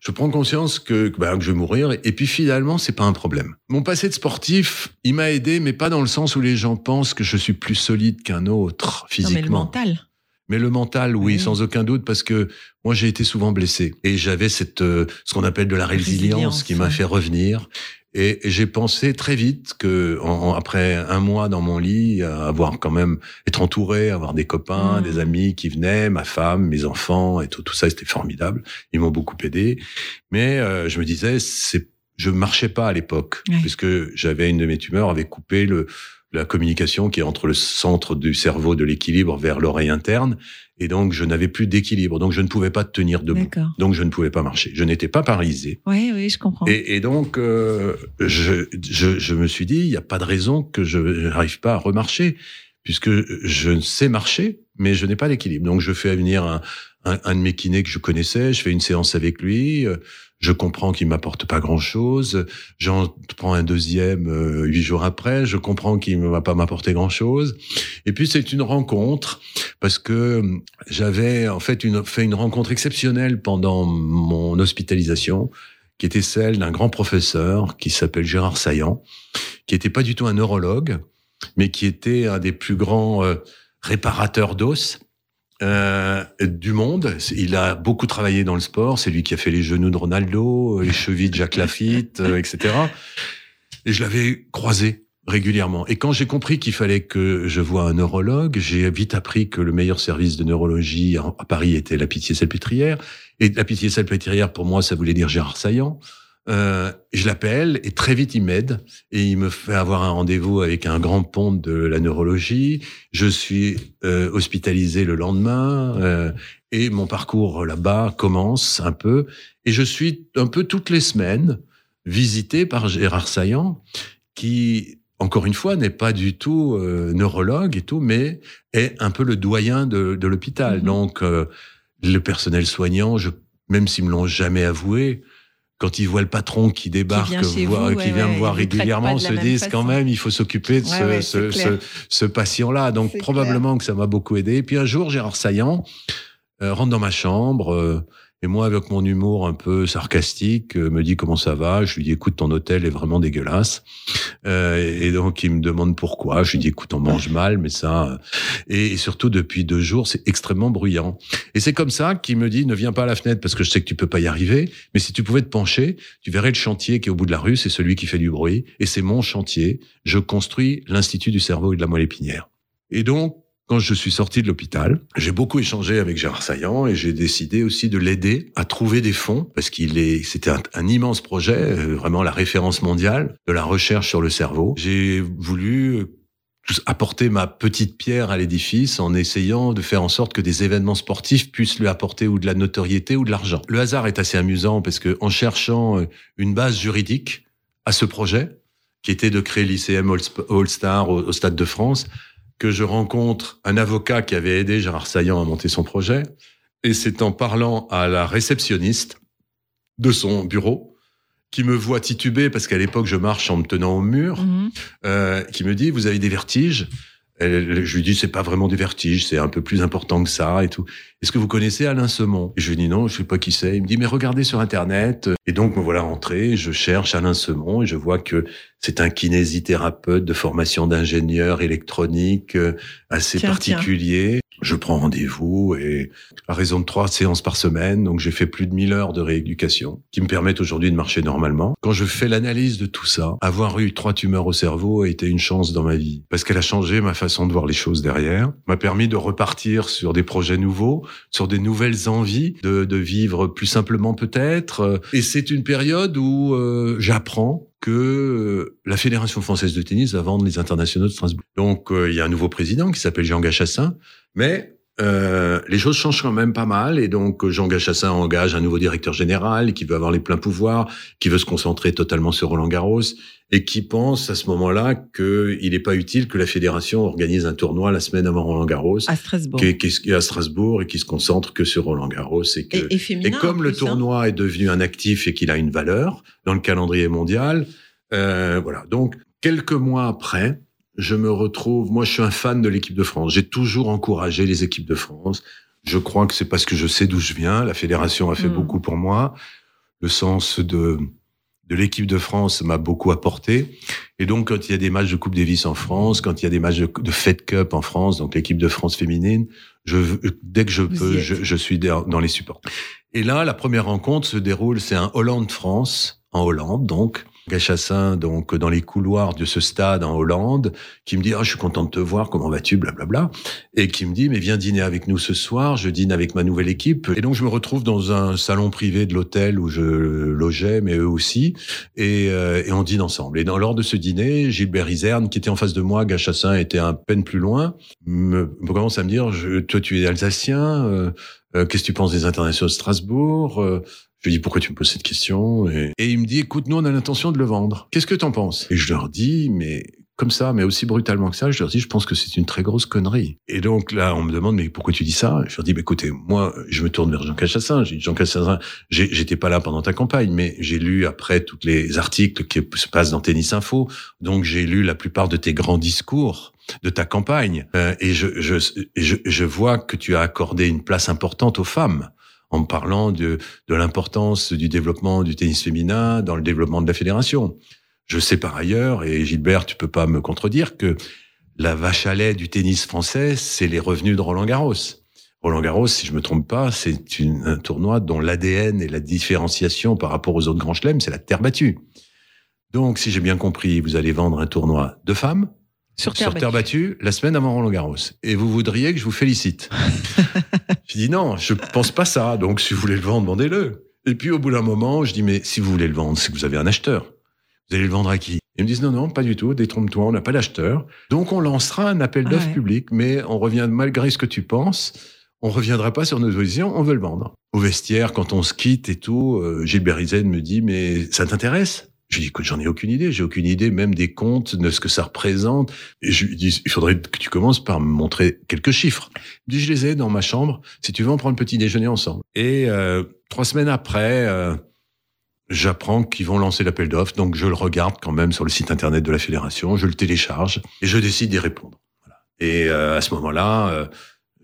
Je prends conscience que, bah, que je vais mourir et puis finalement c'est pas un problème. Mon passé de sportif, il m'a aidé, mais pas dans le sens où les gens pensent que je suis plus solide qu'un autre Non, physiquement. mais le mental. Mais le mental, oui, Oui. sans aucun doute, parce que moi j'ai été souvent blessé et j'avais cette euh, ce qu'on appelle de la résilience, Résilience, qui m'a ouais. fait revenir. Et, et j'ai pensé très vite que en- en- après un mois dans mon lit, avoir quand même être entouré, avoir des copains, Mm. des amis qui venaient, ma femme, mes enfants et tout, tout ça, c'était formidable. Ils m'ont beaucoup aidé. Mais euh, je me disais, c'est je marchais pas à l'époque puisque j'avais une de mes tumeurs avait coupé le la communication qui est entre le centre du cerveau de l'équilibre vers l'oreille interne. Et donc je n'avais plus d'équilibre. Donc je ne pouvais pas tenir debout. Donc je ne pouvais pas marcher. Je n'étais pas paralysé. Oui, oui, je comprends. et, et donc euh, je, je, je me suis dit il n'y a pas de raison que je n'arrive pas à remarcher puisque je sais marcher mais je n'ai pas d'équilibre. Donc je fais venir un, un, un de mes kinés que je connaissais. Je fais une séance avec lui. Euh, je comprends qu'il m'apporte pas grand chose. J'en prends un deuxième euh, huit jours après. Je comprends qu'il ne va pas m'apporter grand chose. Et puis c'est une rencontre parce que euh, j'avais en fait une, fait une rencontre exceptionnelle pendant mon hospitalisation, qui était celle d'un grand professeur qui s'appelle Gérard Saillant, qui était pas du tout un neurologue, mais qui était un des plus grands euh, réparateurs d'os euh, du monde. Il a beaucoup travaillé dans le sport. C'est lui qui a fait les genoux de Ronaldo, euh, les chevilles de Jacques Lafitte, euh, etc. Et je l'avais croisé régulièrement. Et quand j'ai compris qu'il fallait que je voie un neurologue, j'ai vite appris que le meilleur service de neurologie à Paris était la Pitié-Salpêtrière. Et la Pitié-Salpêtrière, pour moi, ça voulait dire Gérard Saillant. Euh, je l'appelle et très vite il m'aide et il me fait avoir un rendez-vous avec un grand pont de la neurologie. Je suis euh, hospitalisé le lendemain euh, et mon parcours là-bas commence un peu et je suis un peu toutes les semaines visité par Gérard Saillant qui encore une fois n'est pas du tout euh, neurologue et tout mais est un peu le doyen de, de l'hôpital. Mhm. Donc le personnel soignant, je, même s'ils me l'ont jamais avoué, quand ils voient le patron qui débarque, vient chez voir- vous, qui ouais, vient ouais, me voir régulièrement, se disent façon. quand même, il faut s'occuper de Ouais, ce, ce, ce, ce patient-là. Donc probablement que ça m'a beaucoup aidé. Et puis un jour, Gérard Saillant euh, rentre dans ma chambre. euh, et moi, avec mon humour un peu sarcastique, euh, me dit comment ça va? Je lui dis, écoute, ton hôtel est vraiment dégueulasse. Euh, et donc, il me demande pourquoi. Je lui dis, écoute, on mange mal, mais ça... euh, Et, et surtout, depuis deux jours, c'est extrêmement bruyant. Et c'est comme ça qu'il me dit, ne viens pas à la fenêtre parce que je sais que tu peux pas y arriver. Mais si tu pouvais te pencher, tu verrais le chantier qui est au bout de la rue, c'est celui qui fait du bruit. Et c'est mon chantier. Je construis l'Institut du cerveau et de la moelle épinière. Et donc, quand je suis sorti de l'hôpital, j'ai beaucoup échangé avec Gérard Saillant et j'ai décidé aussi de l'aider à trouver des fonds parce qu'il est, c'était un, immense projet, euh, vraiment la référence mondiale de la recherche sur le cerveau. J'ai voulu euh, apporter ma petite pierre à l'édifice en essayant de faire en sorte que des événements sportifs puissent lui apporter ou de la notoriété ou de l'argent. Le hasard est assez amusant parce que en cherchant euh, une base juridique à ce projet, qui était de créer l'ICM All- All-Star au Stade de France, que je rencontre un avocat qui avait aidé Gérard Saillant à monter son projet. Et c'est en parlant à la réceptionniste de son bureau, qui me voit tituber, parce qu'à l'époque, je marche en me tenant au mur, Mhm. euh, qui me dit, vous avez des vertiges Elle- Je lui dis, c'est pas vraiment des vertiges, c'est un peu plus important que ça et tout. Est-ce que vous connaissez Alain Semon? Et je lui dis, non, je sais pas qui c'est. Il me dit, mais regardez sur Internet. Et donc, me voilà rentré, je cherche Alain Semon et je vois que c'est un kinésithérapeute de formation d'ingénieur électronique euh, assez Tiens, particulier. Je prends rendez-vous et à raison de trois séances par semaine, donc j'ai fait plus de 1000 heures de rééducation qui me permettent aujourd'hui de marcher normalement. Quand je fais l'analyse de tout ça, avoir eu trois tumeurs au cerveau a été une chance dans ma vie parce qu'elle a changé ma façon de voir les choses derrière, m'a permis de repartir sur des projets nouveaux, sur des nouvelles envies de, de vivre plus simplement peut-être. Et c'est une période où euh, j'apprends que euh, la Fédération française de tennis va vendre les internationaux de Strasbourg. Donc euh, il y a un nouveau président qui s'appelle Jean Gachassin, mais euh, les choses changent quand même pas mal et donc euh, Jean Gachassin engage un nouveau directeur général qui veut avoir les pleins pouvoirs, qui veut se concentrer totalement sur Roland Garros et qui pense à ce moment-là qu'il n'est pas utile que la fédération organise un tournoi la semaine avant Roland Garros, À Strasbourg. qui, à Strasbourg et qui se concentre que sur Roland Garros et que Et, et féminin. et comme le hein. tournoi est devenu un actif et qu'il a une valeur dans le calendrier mondial, euh, voilà. Donc, quelques mois après, je me retrouve. Moi, je suis un fan de l'équipe de France. J'ai toujours encouragé les équipes de France. Je crois que c'est parce que je sais d'où je viens. La fédération a fait Mm. beaucoup pour moi. Le sens de de l'équipe de France m'a beaucoup apporté. Et donc, quand il y a des matchs de Coupe Davis en France, quand il y a des matchs de, de Fed Cup en France, donc l'équipe de France féminine, je, dès que je Vous peux, je, je suis dans dans les supports. Et là, la première rencontre se déroule, c'est un Hollande-France, en Hollande, donc. Gachassin, donc, dans les couloirs de ce stade en Hollande, qui me dit, ah, je suis content de te voir, comment vas-tu, blablabla. Et qui me dit, mais viens dîner avec nous ce soir, je dîne avec ma nouvelle équipe. Et donc, je me retrouve dans un salon privé de l'hôtel où je logeais, mais eux aussi. Et, euh, et on dîne ensemble. Et dans, lors de ce dîner, Gilbert Iserne, qui était en face de moi, Gachassin était un peine plus loin, me, me commence à me dire, je, toi, tu es alsacien, euh, euh, qu'est-ce que tu penses des internationaux de Strasbourg Euh, Je lui dis pourquoi tu me poses cette question et, il me dit écoute nous on a l'intention de le vendre. Qu'est-ce que t'en penses? Et je leur dis mais comme ça mais aussi brutalement que ça je leur dis je pense que c'est une très grosse connerie. Et donc là on me demande mais pourquoi tu dis ça? Je leur dis bah, écoutez moi je me tourne vers Jean Cachassin. J'ai Jean Cachassin j'étais pas là pendant ta campagne mais j'ai lu après tous les articles qui se passent dans Tennis Info donc j'ai lu la plupart de tes grands discours de ta campagne Euh, et je, je, je, je vois que tu as accordé une place importante aux femmes en me parlant de, de l'importance du développement du tennis féminin dans le développement de la fédération. Je sais par ailleurs, et Gilbert, tu peux pas me contredire, que la vache à lait du tennis français, c'est les revenus de Roland Garros. Roland Garros, si je me trompe pas, c'est un tournoi dont l'ADN et la différenciation par rapport aux autres grands chelems, c'est la terre battue. Donc, si j'ai bien compris, vous allez vendre un tournoi de femmes Sur terre sur terre battue la semaine avant Roland Garros. Et vous voudriez que je vous félicite. je dis non, je pense pas ça. Donc si vous voulez le vendre, vendez-le. Et puis au bout d'un moment, je dis mais si vous voulez le vendre, c'est que vous avez un acheteur. Vous allez le vendre à qui? Ils me disent non, non, pas du tout, détrompe-toi, on n'a pas d'acheteur. Donc on lancera un appel Ah d'offres ouais. public, mais on revient, malgré ce que tu penses, on reviendra pas sur nos positions, on veut le vendre. Au vestiaire, quand on se quitte et tout, euh, Gilbert Isen me dit mais ça t'intéresse? Je lui dis, écoute, j'en ai aucune idée. J'ai aucune idée même des comptes, de ce que ça représente. Et je lui dis, il faudrait que tu commences par me montrer quelques chiffres. Il me dit, je les ai dans ma chambre. Si tu veux, on prend le petit déjeuner ensemble. Et euh, trois semaines après, euh, j'apprends qu'ils vont lancer l'appel d'offres. Donc, je le regarde quand même sur le site internet de la fédération. Je le télécharge et je décide d'y répondre. Et euh, à ce moment-là,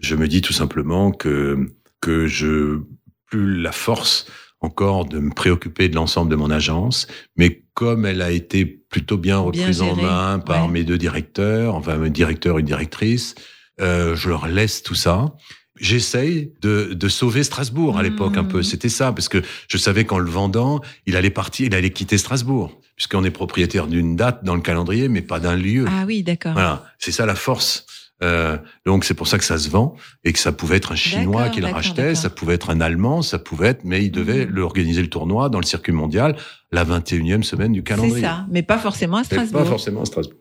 je me dis tout simplement que que je plus la force encore de me préoccuper de l'ensemble de mon agence, mais comme elle a été plutôt bien Bien reprise en main par ouais. mes deux directeurs, enfin mes directeurs et une directrice, euh, je leur laisse tout ça. J'essaye de, de sauver Strasbourg à l'époque un peu. C'était ça, parce que je savais qu'en le vendant, il allait partir, il allait quitter Strasbourg, puisqu'on est propriétaire d'une date dans le calendrier, mais pas d'un lieu. Ah oui, d'accord. Voilà, c'est ça la force. Euh, donc c'est pour ça que ça se vend et que ça pouvait être un Chinois qui le rachetait, ça pouvait être un Allemand, ça pouvait être, mais il devait Mhm. le organiser le tournoi dans le circuit mondial la 21e semaine du calendrier. C'est ça, mais pas forcément à Strasbourg. Pas forcément à Strasbourg.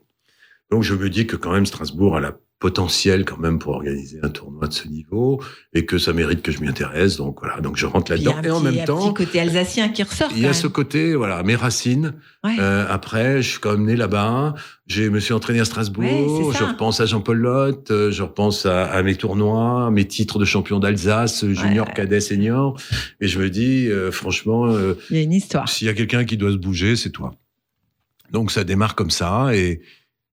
Donc je me dis que quand même Strasbourg a la potentiel quand même pour organiser un tournoi de ce niveau et que ça mérite que je m'y intéresse. Donc voilà, donc je rentre il y a là-dedans et en petit- même temps, petit côté alsacien qui ressort. il y a ce côté, voilà, mes racines. Ouais. Euh, après, je suis quand même né là-bas. Je me suis entraîné à Strasbourg. Ouais, je repense à Jean-Paul Lotte. euh, Je repense à, à mes tournois, mes titres de champion d'Alsace, junior, Ouais. cadet, senior. Et je me dis, euh, franchement, euh, Il y a une histoire. s'il y a quelqu'un qui doit se bouger, c'est toi. Donc ça démarre comme ça. Et,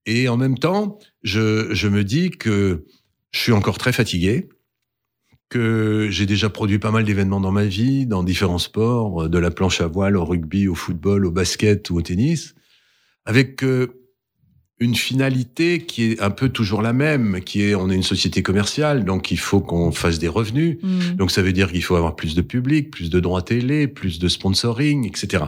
et en même temps, je, je me dis que je suis encore très fatigué, que j'ai déjà produit pas mal d'événements dans ma vie, dans différents sports, de la planche à voile au rugby, au football, au basket ou au tennis, avec euh, une finalité qui est un peu toujours la même, qui est on est une société commerciale, donc il faut qu'on fasse des revenus. Mm. Donc ça veut dire qu'il faut avoir plus de public, plus de droits télé, plus de sponsoring, etc.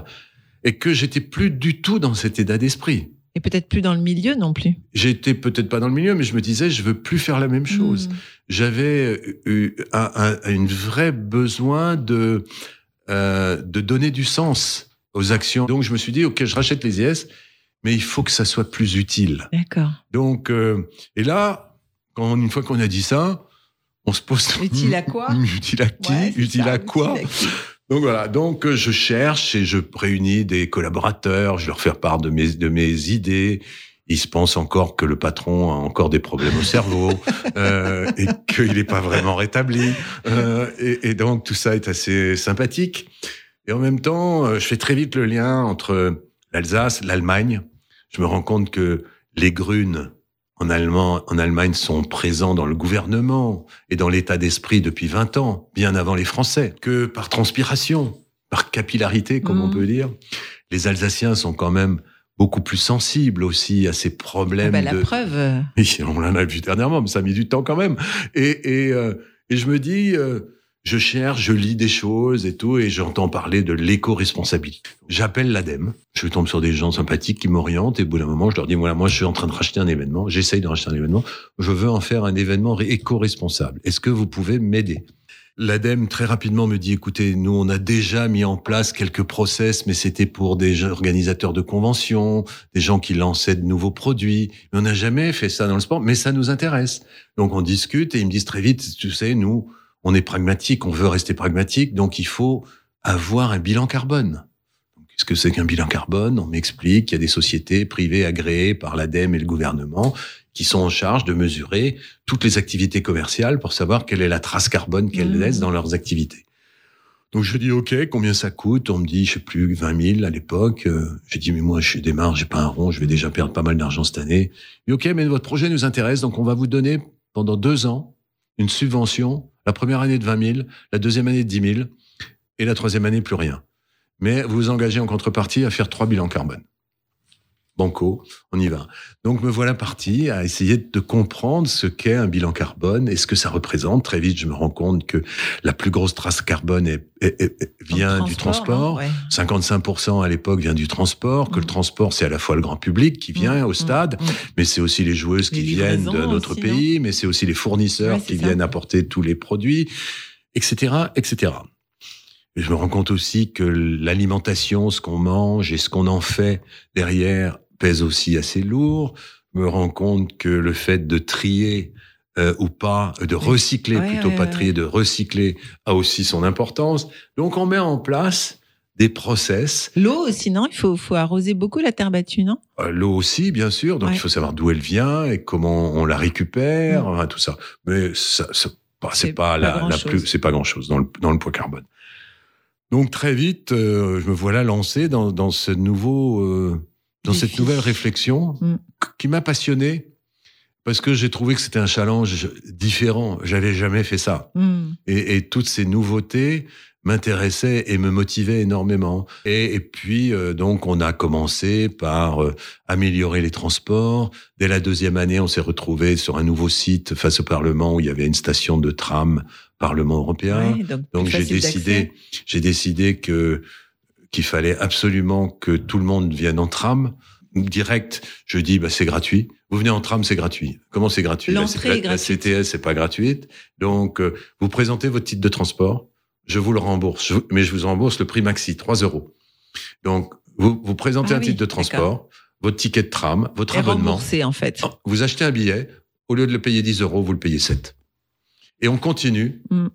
Et que j'étais plus du tout dans cet état d'esprit. Et peut-être plus dans le milieu non plus. J'étais peut-être pas dans le milieu, mais je me disais, je veux plus faire la même chose. Mm. J'avais eu un, un, une vraie besoin de euh, de donner du sens aux actions. Donc je me suis dit, ok, je rachète les IS, mais il faut que ça soit plus utile. D'accord. Donc euh, et là, quand une fois qu'on a dit ça, on se pose Utile à quoi? Utile à qui? Ouais, Utile ça, à quoi? utile à qui? Donc voilà, donc euh, je cherche et je réunis des collaborateurs, je leur fais part de mes de mes idées. Ils se pensent encore que le patron a encore des problèmes au cerveau euh, et qu'il n'est pas vraiment rétabli. Euh, et, et donc tout ça est assez sympathique. Et en même temps, euh, je fais très vite le lien entre l'Alsace, l'Allemagne. Je me rends compte que les grunes en, Allemand, en Allemagne sont présents dans le gouvernement et dans l'état d'esprit depuis 20 ans, bien avant les Français, que par transpiration, par capillarité, comme on Mhm. peut dire. Les Alsaciens sont quand même beaucoup plus sensibles aussi à ces Ah problèmes bah, la de... preuve. Oui, on l'en a vu dernièrement, mais ça a mis du temps quand même. Et, et, euh, et je me dis, euh, je cherche, je lis des choses et tout, et j'entends parler de l'éco-responsabilité. J'appelle l'ADEME, je tombe sur des gens sympathiques qui m'orientent, et au bout d'un moment, je leur dis, voilà, moi, je suis en train de racheter un événement, j'essaye de racheter un événement, je veux en faire un événement éco-responsable. Est-ce que vous pouvez m'aider? L'ADEME très rapidement me dit écoutez, nous on a déjà mis en place quelques process, mais c'était pour des organisateurs de conventions, des gens qui lançaient de nouveaux produits. Mais on n'a jamais fait ça dans le sport, mais ça nous intéresse. Donc on discute et ils me disent très vite, tu sais, nous on est pragmatique, on veut rester pragmatique, donc il faut avoir un bilan carbone. Qu'est-ce que c'est qu'un bilan carbone? On m'explique qu'il y a des sociétés privées agréées par l'ADEME et le gouvernement qui sont en charge de mesurer toutes les activités commerciales pour savoir quelle est la trace carbone qu'elles Mmh. laissent dans leurs activités. Donc je dis ok, combien ça coûte? On me dit je sais plus 20 000 à l'époque. Euh, J'ai dit mais moi je démarre, j'ai pas un rond, je vais déjà perdre pas mal d'argent cette année. Et ok, mais votre projet nous intéresse, donc on va vous donner pendant deux ans une subvention. La première année de 20 000, la deuxième année de 10 000 et la troisième année plus rien. Mais vous vous engagez en contrepartie à faire trois bilans carbone. Banco, on y va. Donc me voilà parti à essayer de comprendre ce qu'est un bilan carbone et ce que ça représente. Très vite, je me rends compte que la plus grosse trace carbone est- est- est- vient du transport. non Ouais. 55% à l'époque vient du transport, que le transport, c'est à la fois le grand public qui vient Mm, au mm, stade, mais c'est aussi les joueuses qui viennent de notre aussi, pays, mais c'est aussi les fournisseurs Ouais, qui ça. viennent apporter tous les produits, etc., etc. Et je me rends compte aussi que l'alimentation, ce qu'on mange et ce qu'on en fait derrière pèse aussi assez lourd. Je me rends compte que le fait de trier euh, ou pas, de recycler Ouais, plutôt ouais, pas ouais. trier, de recycler a aussi son importance. Donc on met en place des process L'eau aussi, non? Il faut, faut arroser beaucoup la terre battue, non? Euh, L'eau aussi, bien sûr. Donc, il faut savoir d'où elle vient et comment on la récupère, Mm. enfin, tout ça. Mais ça, ça- pas- c'est pas, pas la, plus, c'est pas grand chose dans le, dans le poids carbone. Donc, très vite, euh, je me voilà lancé dans, dans ce nouveau, euh, dans cette nouvelle réflexion Mm. qui m'a passionné parce que j'ai trouvé que c'était un challenge différent. J'avais jamais fait ça. Hmm. Et, et toutes ces nouveautés m'intéressaient et me motivaient énormément. Et, et puis, euh, donc, on a commencé par euh, améliorer les transports. Dès la deuxième année, on s'est retrouvé sur un nouveau site face au Parlement où il y avait une station de tram Parlement européen. Ouais, donc Donc j'ai décidé, j'ai décidé que qu'il fallait absolument que tout le monde vienne en tram. Direct, je dis bah c'est gratuit. Vous venez en tram, c'est gratuit. Comment c'est gratuit? La- L'entrée la, est la. CTS c'est pas gratuite. Donc euh, vous présentez votre titre de transport, je vous le rembourse, Je mais je vous rembourse le prix maxi, 3 euros. Donc vous vous présentez Ah un oui, titre de transport, votre ticket de tram, votre Et abonnement. remboursé, en fait. Ah, Vous achetez un billet, au lieu de le payer 10 euros, vous le payez 7. Et on continue, Mm.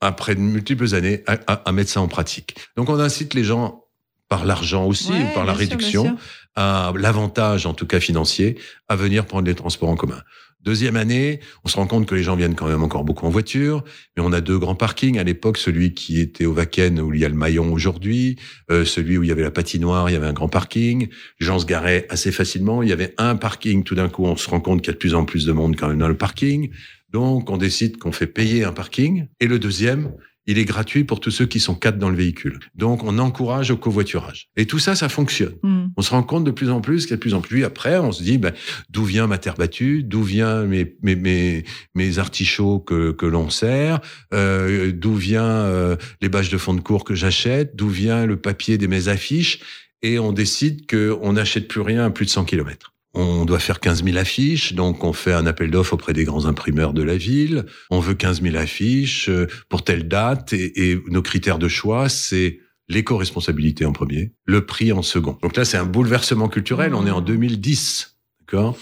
Après de multiples années, à, à- à mettre ça en pratique. Donc on incite les gens, par l'argent aussi, Ouais, ou par la sûr, réduction, sûr. à l'avantage, en tout cas financier, à venir prendre les transports en commun. Deuxième année, on se rend compte que les gens viennent quand même encore beaucoup en voiture, mais on a deux grands parkings. À l'époque, celui qui était au Vaken, où il y a le maillon aujourd'hui, euh, celui où il y avait la patinoire, il y avait un grand parking. Les gens se garaient assez facilement. Il y avait un parking. Tout d'un coup, on se rend compte qu'il y a de plus en plus de monde quand même dans le parking. Donc, on décide qu'on fait payer un parking. Et le deuxième, il est gratuit pour tous ceux qui sont quatre dans le véhicule. Donc, on encourage au covoiturage. Et tout ça, ça fonctionne. Mm. On se rend compte de plus en plus qu'il y a de plus en plus. Après, on se dit, ben, d'où vient ma terre battue? D'où vient mes, mes, mes, mes artichauts que, que l'on sert? Euh, D'où vient euh, les bâches de fond de cours que j'achète? D'où vient le papier de mes affiches? Et on décide qu'on n'achète plus rien à plus de 100 km. On doit faire 15 000 affiches, donc on fait un appel d'offres auprès des grands imprimeurs de la ville. On veut 15 000 affiches euh, pour telle date, et, nos critères de choix, c'est l'éco-responsabilité en premier, le prix en second. Donc là, c'est un bouleversement culturel. On est en 2010, d'accord?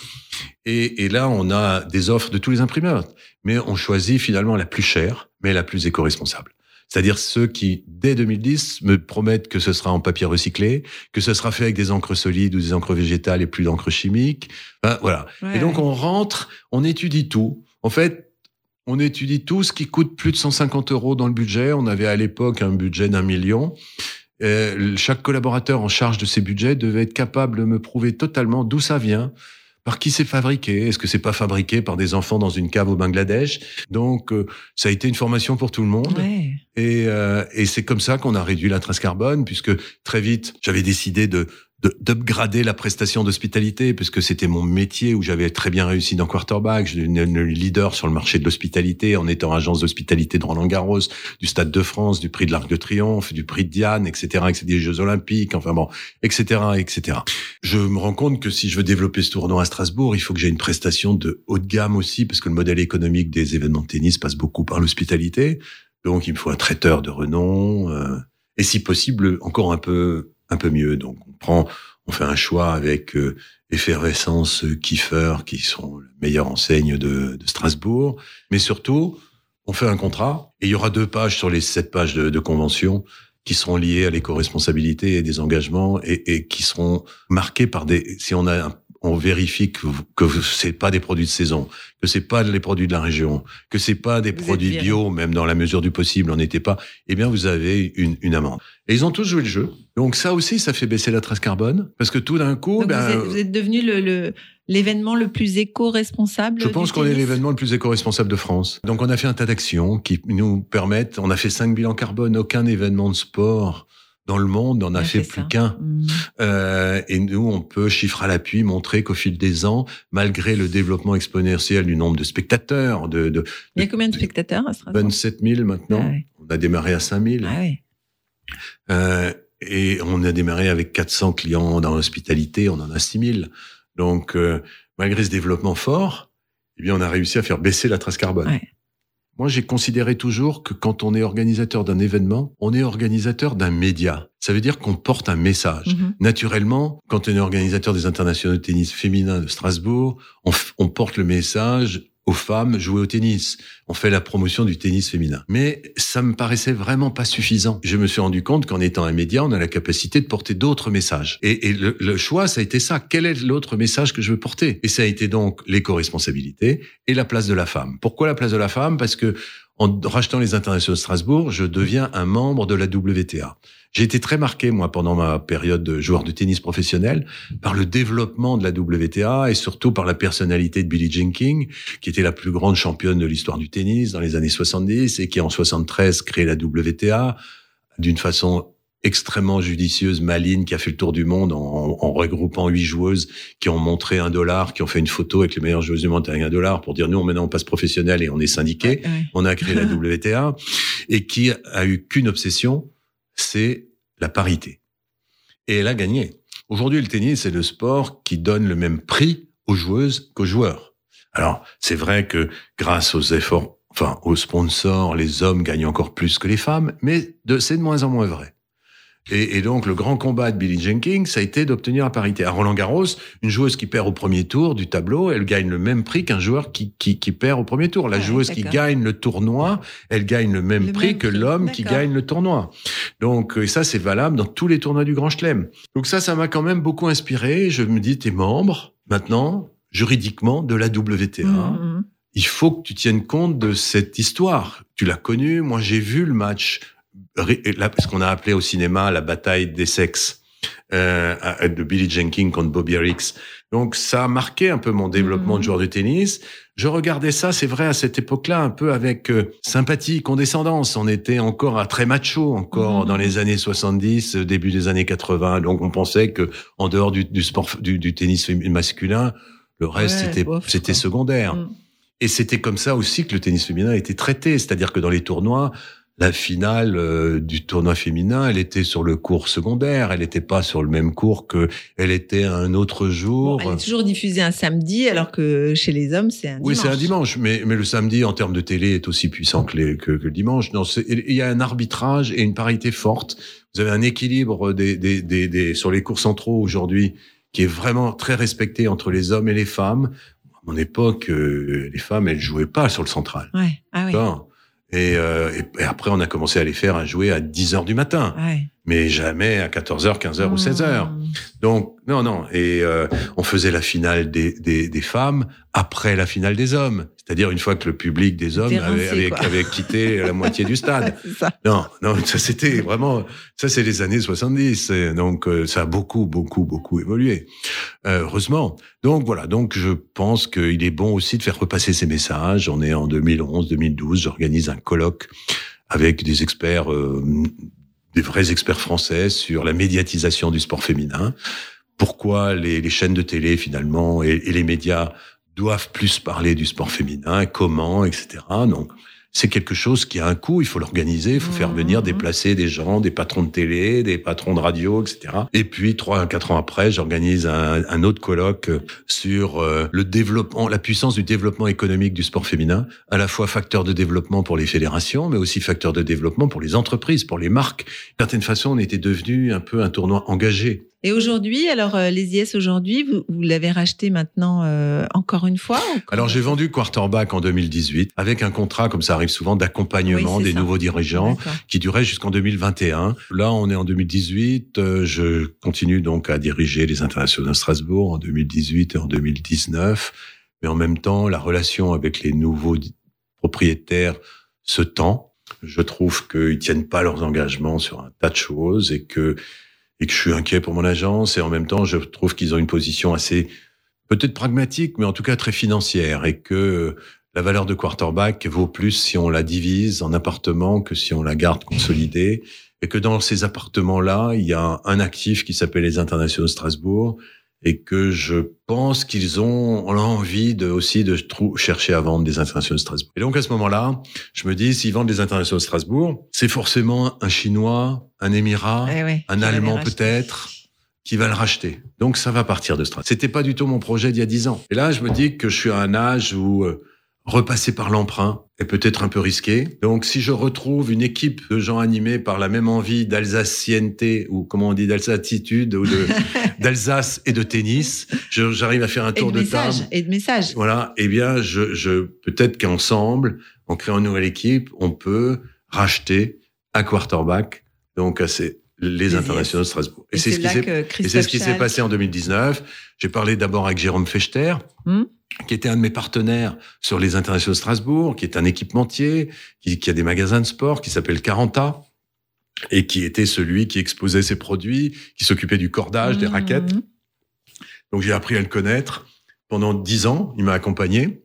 Et, et là, on a des offres de tous les imprimeurs, mais on choisit finalement la plus chère, mais la plus éco-responsable. C'est-à-dire ceux qui, dès 2010, me promettent que ce sera en papier recyclé, que ce sera fait avec des encres solides ou des encres végétales et plus d'encre chimique. Enfin, voilà. Ouais, et donc on rentre, on étudie tout. En fait, on étudie tout ce qui coûte plus de 150 euros dans le budget. On avait à l'époque un budget d'un million. Euh, chaque collaborateur en charge de ces budgets devait être capable de me prouver totalement d'où ça vient, par qui c'est fabriqué? Est-ce que c'est pas fabriqué par des enfants dans une cave au Bangladesh? Donc, euh, ça a été une formation pour tout le monde. Ouais. Et, euh, et c'est comme ça qu'on a réduit la trace carbone, puisque très vite, j'avais décidé de de- d'upgrader la prestation d'hospitalité, puisque c'était mon métier où j'avais très bien réussi dans Quarterback. Devenu le leader sur le marché de l'hospitalité en étant agence d'hospitalité de Roland Garros, du Stade de France, du prix de l'Arc de Triomphe, du prix de Diane, etc., etc., des Jeux Olympiques, enfin bon, etc., etc. Je me rends compte que si je veux développer ce tournoi à Strasbourg, il faut que j'ai une prestation de haut de gamme aussi, parce que le modèle économique des événements de tennis passe beaucoup par l'hospitalité. Donc, il me faut un traiteur de renom, euh, et si possible, encore un peu, un peu mieux. Donc, on on fait un choix avec euh, Effervescence, euh, Kiefer, qui sont la meilleure enseigne de, Strasbourg. Mais surtout, on fait un contrat, et il y aura deux pages sur les sept pages de, convention qui seront liées à l'éco-responsabilité et des engagements, et, qui seront marqués par des... Si on a un- on vérifie que, que c'est pas des produits de saison, que c'est pas les produits de la région, que c'est pas des Vous produits bio, même dans la mesure du possible, on n'était pas, eh bien, vous avez une, une amende. Et ils ont tous joué le jeu. Donc ça aussi, ça fait baisser la trace carbone, parce que tout d'un coup, Donc ben, vous, êtes, vous êtes devenu le, l'événement le plus éco-responsable. je pense qu'on est l'événement le plus éco-responsable de France. Donc on a fait un tas d'actions qui nous permettent, on a fait cinq bilans carbone, aucun événement de sport dans le monde n'en a, a fait, fait plus qu'un. Mm. Euh, et nous, on peut, chiffre à l'appui, montrer qu'au fil des ans, malgré le développement exponentiel du nombre de spectateurs, de, de Il y a combien de spectateurs à Strasbourg? 27 000 maintenant, Ah ouais. on a démarré à 5 000. Ah ouais. Euh, et on a démarré avec 400 clients dans l'hospitalité, on en a 6 000. Donc, euh, malgré ce développement fort, eh bien, on a réussi à faire baisser la trace carbone. Ouais. Moi, j'ai considéré toujours que quand on est organisateur d'un événement, on est organisateur d'un média. Ça veut dire qu'on porte un message. Mhm. Naturellement, quand on est organisateur des internationaux de tennis féminin de Strasbourg, on porte le message aux femmes jouer au tennis. On fait la promotion du tennis féminin. Mais ça me paraissait vraiment pas suffisant. Je me suis rendu compte qu'en étant un média, on a la capacité de porter d'autres messages. Et, le, le choix, ça a été ça. Quel est l'autre message que je veux porter? Et ça a été donc l'éco-responsabilité et la place de la femme. Pourquoi la place de la femme? Parce que en rachetant les internationaux de Strasbourg, je deviens un membre de la WTA. J'ai été très marqué, moi, pendant ma période de joueur de tennis professionnel, par le développement de la WTA et surtout par la personnalité de Billie Jean King, qui était la plus grande championne de l'histoire du tennis dans les années 70 et qui, en 73, crée la WTA d'une façon extrêmement judicieuse, maligne, qui a fait le tour du monde en, en regroupant huit joueuses qui ont montré un dollar, qui ont fait une photo avec les meilleures joueuses du monde avec un dollar pour dire nous, maintenant, on passe professionnel et on est syndiqué. Ouais, ouais. On a créé la WTA et qui a eu qu'une obsession, c'est la parité. Et elle a gagné. Aujourd'hui, le tennis, c'est le sport qui donne le même prix aux joueuses qu'aux joueurs. Alors, c'est vrai que grâce aux efforts, enfin, aux sponsors, les hommes gagnent encore plus que les femmes, mais de, c'est de moins en moins vrai. Et, et donc, le grand combat de Billie Jean King, ça a été d'obtenir la parité. À Roland Garros, une joueuse qui perd au premier tour du tableau, elle gagne le même prix qu'un joueur qui, qui, qui perd au premier tour. La Ouais, joueuse qui gagne le tournoi, elle gagne le même Le prix même que l'homme qui gagne le tournoi. Donc, euh, et ça, c'est valable dans tous les tournois du Grand Chelem. Donc ça, ça m'a quand même beaucoup inspiré. Je me dis, t'es membre, maintenant, juridiquement, de la WTA Mhm. il faut que tu tiennes compte de cette histoire. Tu l'as connue. Moi, j'ai vu le match, ce qu'on a appelé au cinéma la bataille des sexes. euh, de Billy Jenkins contre Bobby Riggs. Donc ça a marqué un peu mon développement Mhm. de joueur de tennis. Je regardais ça, c'est vrai, à cette époque-là, un peu avec euh, sympathie, condescendance. On était encore à très macho, encore Mhm. dans les années 70, euh, début des années 80. Donc on pensait que en dehors du, du sport, du, du tennis masculin, le reste Ouais, c'était c'était secondaire. Mm. Et c'était comme ça aussi que le tennis féminin a été traité. C'est-à-dire que dans les tournois, la finale euh, du tournoi féminin, elle était sur le cours secondaire. Elle n'était pas sur le même cours que elle était un autre jour. Bon, elle est toujours diffusée un samedi, alors que chez les hommes, c'est un oui, dimanche. c'est un dimanche, mais, mais le samedi, en termes de télé, est aussi puissant que, les, que, que le dimanche. Non, il y a un arbitrage et une parité forte. Vous avez un équilibre des, des, des, des, sur les cours centraux aujourd'hui qui est vraiment très respecté entre les hommes et les femmes. À mon époque, euh, les femmes, elles jouaient pas sur le central. Ouais. Ah oui. Et, euh, et, après, on a commencé à les faire à jouer à 10 heures du matin. Mais jamais à 14 heures, 15 heures ou 16 heures. Mm. Donc, non, non. Et euh, on faisait la finale des, des, des femmes après la finale des hommes. C'est-à-dire une fois que le public des hommes avait, avait, avait quitté la moitié du stade. ça. Non, non, ça c'était vraiment, ça c'est les années 70. Et Donc euh, ça a beaucoup, beaucoup, beaucoup évolué. Euh, heureusement. Donc voilà, donc je pense qu'il est bon aussi de faire repasser ces messages. On est en 2011, 2012, j'organise un colloque avec des experts, euh, des vrais experts français sur la médiatisation du sport féminin. Pourquoi les, chaînes de télé finalement et, et les médias doivent plus parler du sport féminin, comment, etc. Donc c'est quelque chose qui a un coût, il faut l'organiser, il faut faire Mhm. venir déplacer des gens, des patrons de télé, des patrons de radio, etc. Et puis trois, quatre ans après, j'organise un, un autre colloque sur euh, le développement, la puissance du développement économique du sport féminin, à la fois facteur de développement pour les fédérations, mais aussi facteur de développement pour les entreprises, pour les marques. D'une certaine façon, on était devenu un peu un tournoi engagé. Et aujourd'hui, alors euh, les IS aujourd'hui, vous, vous l'avez racheté maintenant euh, encore une fois Alors j'ai vendu Quarterback en 2018 avec un contrat, comme ça arrive souvent, d'accompagnement Oui, des ça. nouveaux dirigeants qui durait jusqu'en 2021. Là, on est en 2018. euh, je continue donc à diriger les internationaux de Strasbourg en 2018 et en 2019. Mais en même temps, la relation avec les nouveaux propriétaires se tend. Je trouve qu'ils tiennent pas leurs engagements sur un tas de choses et que et que je suis inquiet pour mon agence. Et en même temps, je trouve qu'ils ont une position assez peut-être pragmatique, mais en tout cas très financière et que la valeur de quarterback vaut plus si on la divise en appartements que si on la garde consolidée. Et que dans ces appartements-là, il y a un actif qui s'appelle les Internationaux de Strasbourg et que je pense qu'ils ont envie de, aussi de chercher à vendre des Internationaux de Strasbourg. Et donc à ce moment-là, je me dis, s'ils vendent des Internationaux de Strasbourg, c'est forcément un Chinois, un Émirat, Eh un Allemand peut-être, qui va le racheter. Donc ça va partir de Strasbourg. C'était pas du tout mon projet d'il y a dix ans. Et là, je me dis que je suis à un âge où euh, repasser par l'emprunt est peut-être un peu risqué. Donc si je retrouve une équipe de gens animés par la même envie d'alsacienneté ou comment on dit d'alsatitude ou d'Alsace et de tennis, j'arrive à faire un Et tour de de messages. table. Et de messages. Voilà, eh bien, je, je peut-être qu'ensemble, en créant une nouvelle équipe, on peut racheter un quarterback, donc à ces- les internationaux de Strasbourg. Et, c'est ce qui s'est que et Christophe c'est ce qui s'est Schall- passé en 2019. J'ai parlé d'abord avec Jérôme Fechter, Hmm. Qui était un de mes partenaires sur les internationaux de Strasbourg, qui est un équipementier, qui, qui a des magasins de sport, qui s'appelle Caranta, et qui était celui qui exposait ses produits, qui s'occupait du cordage, des Mhm. raquettes. Donc j'ai appris à le connaître pendant dix ans. Il m'a accompagné.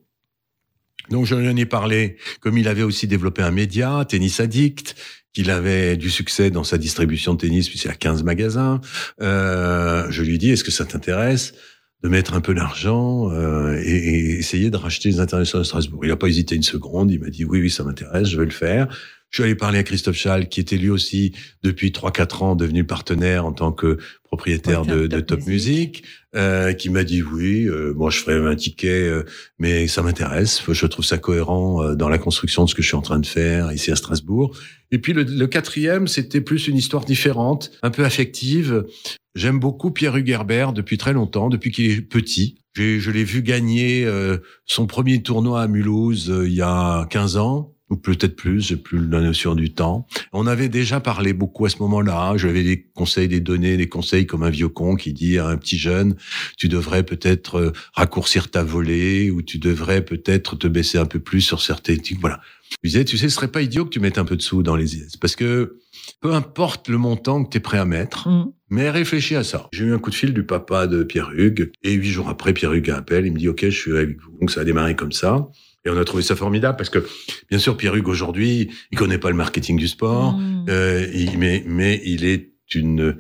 Donc je lui en ai parlé, comme il avait aussi développé un média, Tennis Addict, qu'il avait du succès dans sa distribution de tennis, puisqu'il a 15 magasins. Euh, je lui ai dit, est-ce que ça t'intéresse? De mettre un peu d'argent euh, et, et essayer de racheter les internationaux de Strasbourg Il n'a pas hésité une seconde, il m'a dit, oui, oui, ça m'intéresse, je vais le faire. Je suis allé parler à Christophe Schall, qui était lui aussi, depuis 3-4 ans, devenu partenaire en tant que propriétaire de, de Top, Music, euh, qui m'a dit oui, euh, moi je ferai un ticket, euh, mais ça m'intéresse, je trouve ça cohérent euh, dans la construction de ce que je suis en train de faire ici à Strasbourg. Et puis le, le quatrième, c'était plus une histoire différente, un peu affective. J'aime beaucoup Pierre Hugerbert depuis très longtemps, depuis qu'il est petit. Je l'ai vu gagner euh, son premier tournoi à Mulhouse euh, il y a 15 ans. ou peut-être plus, j'ai plus la notion du temps. On avait déjà parlé beaucoup à ce moment-là. J'avais des conseils, des données, des conseils comme un vieux con qui dit à un petit jeune, tu devrais peut-être euh, raccourcir ta volée ou tu devrais peut-être te baisser un peu plus sur certains trucs. Voilà. Je disais, tu sais, ce serait pas idiot que tu mettes un peu de sous dans les IS parce que peu importe le montant que tu es prêt à mettre, Mm. mais réfléchis à ça. J'ai eu un coup de fil du papa de Pierre Hugues et huit jours après, Pierre Hugues appelle, il me dit OK, je suis avec vous. Donc ça a démarré comme ça. Et on a trouvé ça formidable parce que, bien sûr, Pierre Hugues aujourd'hui, il connaît pas le marketing du sport, Mm. euh, il- mais, mais il est une,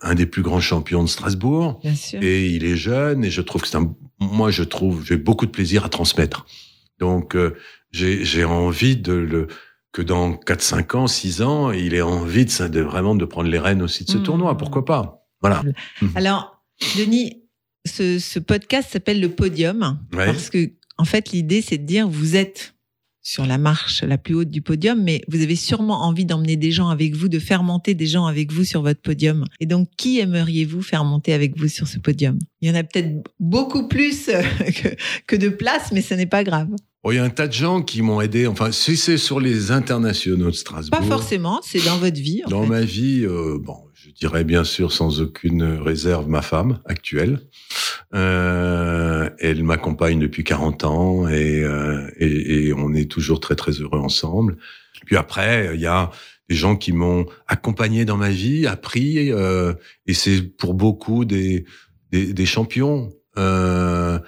un des plus grands champions de Strasbourg Bien sûr. et il est jeune et je trouve que c'est un, moi je trouve j'ai beaucoup de plaisir à transmettre. Donc euh, j'ai j'ai envie de le que dans 4 5 ans, 6 ans, il ait envie de, de vraiment de prendre les rênes aussi de ce Mhm. tournoi, pourquoi pas? Voilà. Alors, Denis, ce, ce podcast s'appelle le podium Ouais. parce que, en fait, l'idée, c'est de dire vous êtes sur la marche la plus haute du podium, mais vous avez sûrement envie d'emmener des gens avec vous, de faire monter des gens avec vous sur votre podium. Et donc, qui aimeriez-vous faire monter avec vous sur ce podium? Il y en a peut-être beaucoup plus que, que de place, mais ce n'est pas grave. Bon, il y a un tas de gens qui m'ont aidé. Enfin, si c'est sur les internationaux de Strasbourg. Pas forcément, c'est dans votre vie. en Dans fait. ma vie, euh, bon, je dirais bien sûr sans aucune réserve ma femme actuelle. Euh, elle m'accompagne depuis 40 ans et, euh, et, et on est toujours très très heureux ensemble. Puis après, il y a des gens qui m'ont accompagné dans ma vie, appris, euh, et c'est pour beaucoup des, des, des champions. Euh,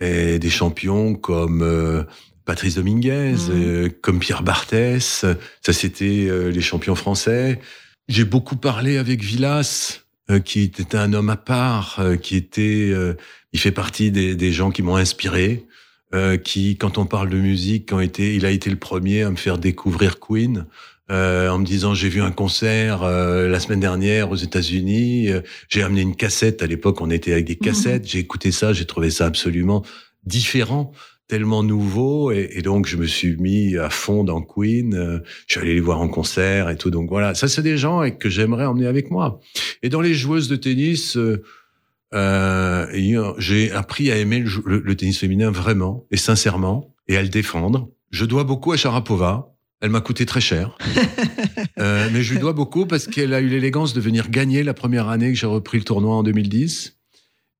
et des champions comme euh, Patrice Dominguez, Mhm. euh, comme Pierre Barthès. Ça, c'était euh, les champions français. J'ai beaucoup parlé avec Villas, euh, qui était un homme à part, euh, qui était, euh, il fait partie des, des gens qui m'ont inspiré, euh, qui, quand on parle de musique, ont été, il a été le premier à me faire découvrir Queen. Euh, en me disant j'ai vu un concert euh, la semaine dernière aux États-Unis, euh, j'ai amené une cassette. À l'époque, on était avec des cassettes. J'ai écouté ça, j'ai trouvé ça absolument différent, tellement nouveau, et, et donc je me suis mis à fond dans Queen. euh, je suis allé les voir en concert et tout. Donc voilà, ça c'est des gens que j'aimerais emmener avec moi. Et dans les joueuses de tennis, euh, euh, j'ai appris à aimer le, jou- le- le tennis féminin vraiment et sincèrement et à le défendre. Je dois beaucoup à Sharapova. Elle m'a coûté très cher. Euh, mais je lui dois beaucoup parce qu'elle a eu l'élégance de venir gagner la première année que j'ai repris le tournoi en 2010.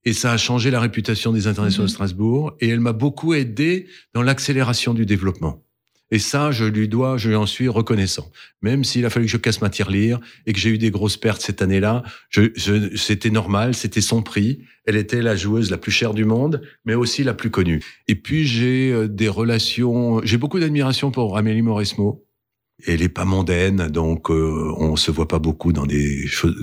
Et ça a changé la réputation des internationaux de Mhm. Strasbourg. Et elle m'a beaucoup aidé dans l'accélération du développement. Et ça, je lui dois, je lui en suis reconnaissant. Même s'il a fallu que je casse ma tirelire et que j'ai eu des grosses pertes cette année-là, je, je, c'était normal, c'était son prix. Elle était la joueuse la plus chère du monde, mais aussi la plus connue. Et puis j'ai euh, des relations, j'ai beaucoup d'admiration pour Amélie Mauresmo. Elle est pas mondaine, donc euh, on se voit pas beaucoup dans des choses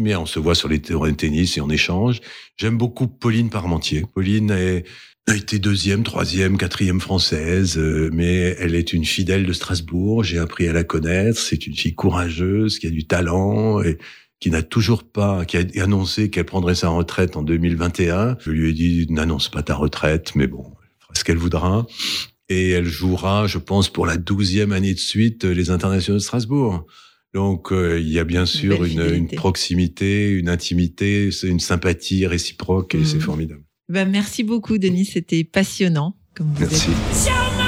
mais on se voit sur les terrains de tennis et on échange. J'aime beaucoup Pauline Parmentier. Pauline est, a été deuxième, troisième, quatrième française, euh, mais elle est une fidèle de Strasbourg. J'ai appris à la connaître. C'est une fille courageuse, qui a du talent et qui n'a toujours pas, qui a annoncé qu'elle prendrait sa retraite en 2021. Je lui ai dit, n'annonce pas ta retraite, mais bon, elle fera ce qu'elle voudra. Et elle jouera, je pense, pour la douzième année de suite, euh, les internationaux de Strasbourg. Donc, euh, il y a bien sûr une, une proximité, une intimité, une sympathie réciproque et Mhm. c'est formidable. Ben, merci beaucoup, Denis. C'était passionnant. Comme vous Merci. êtes.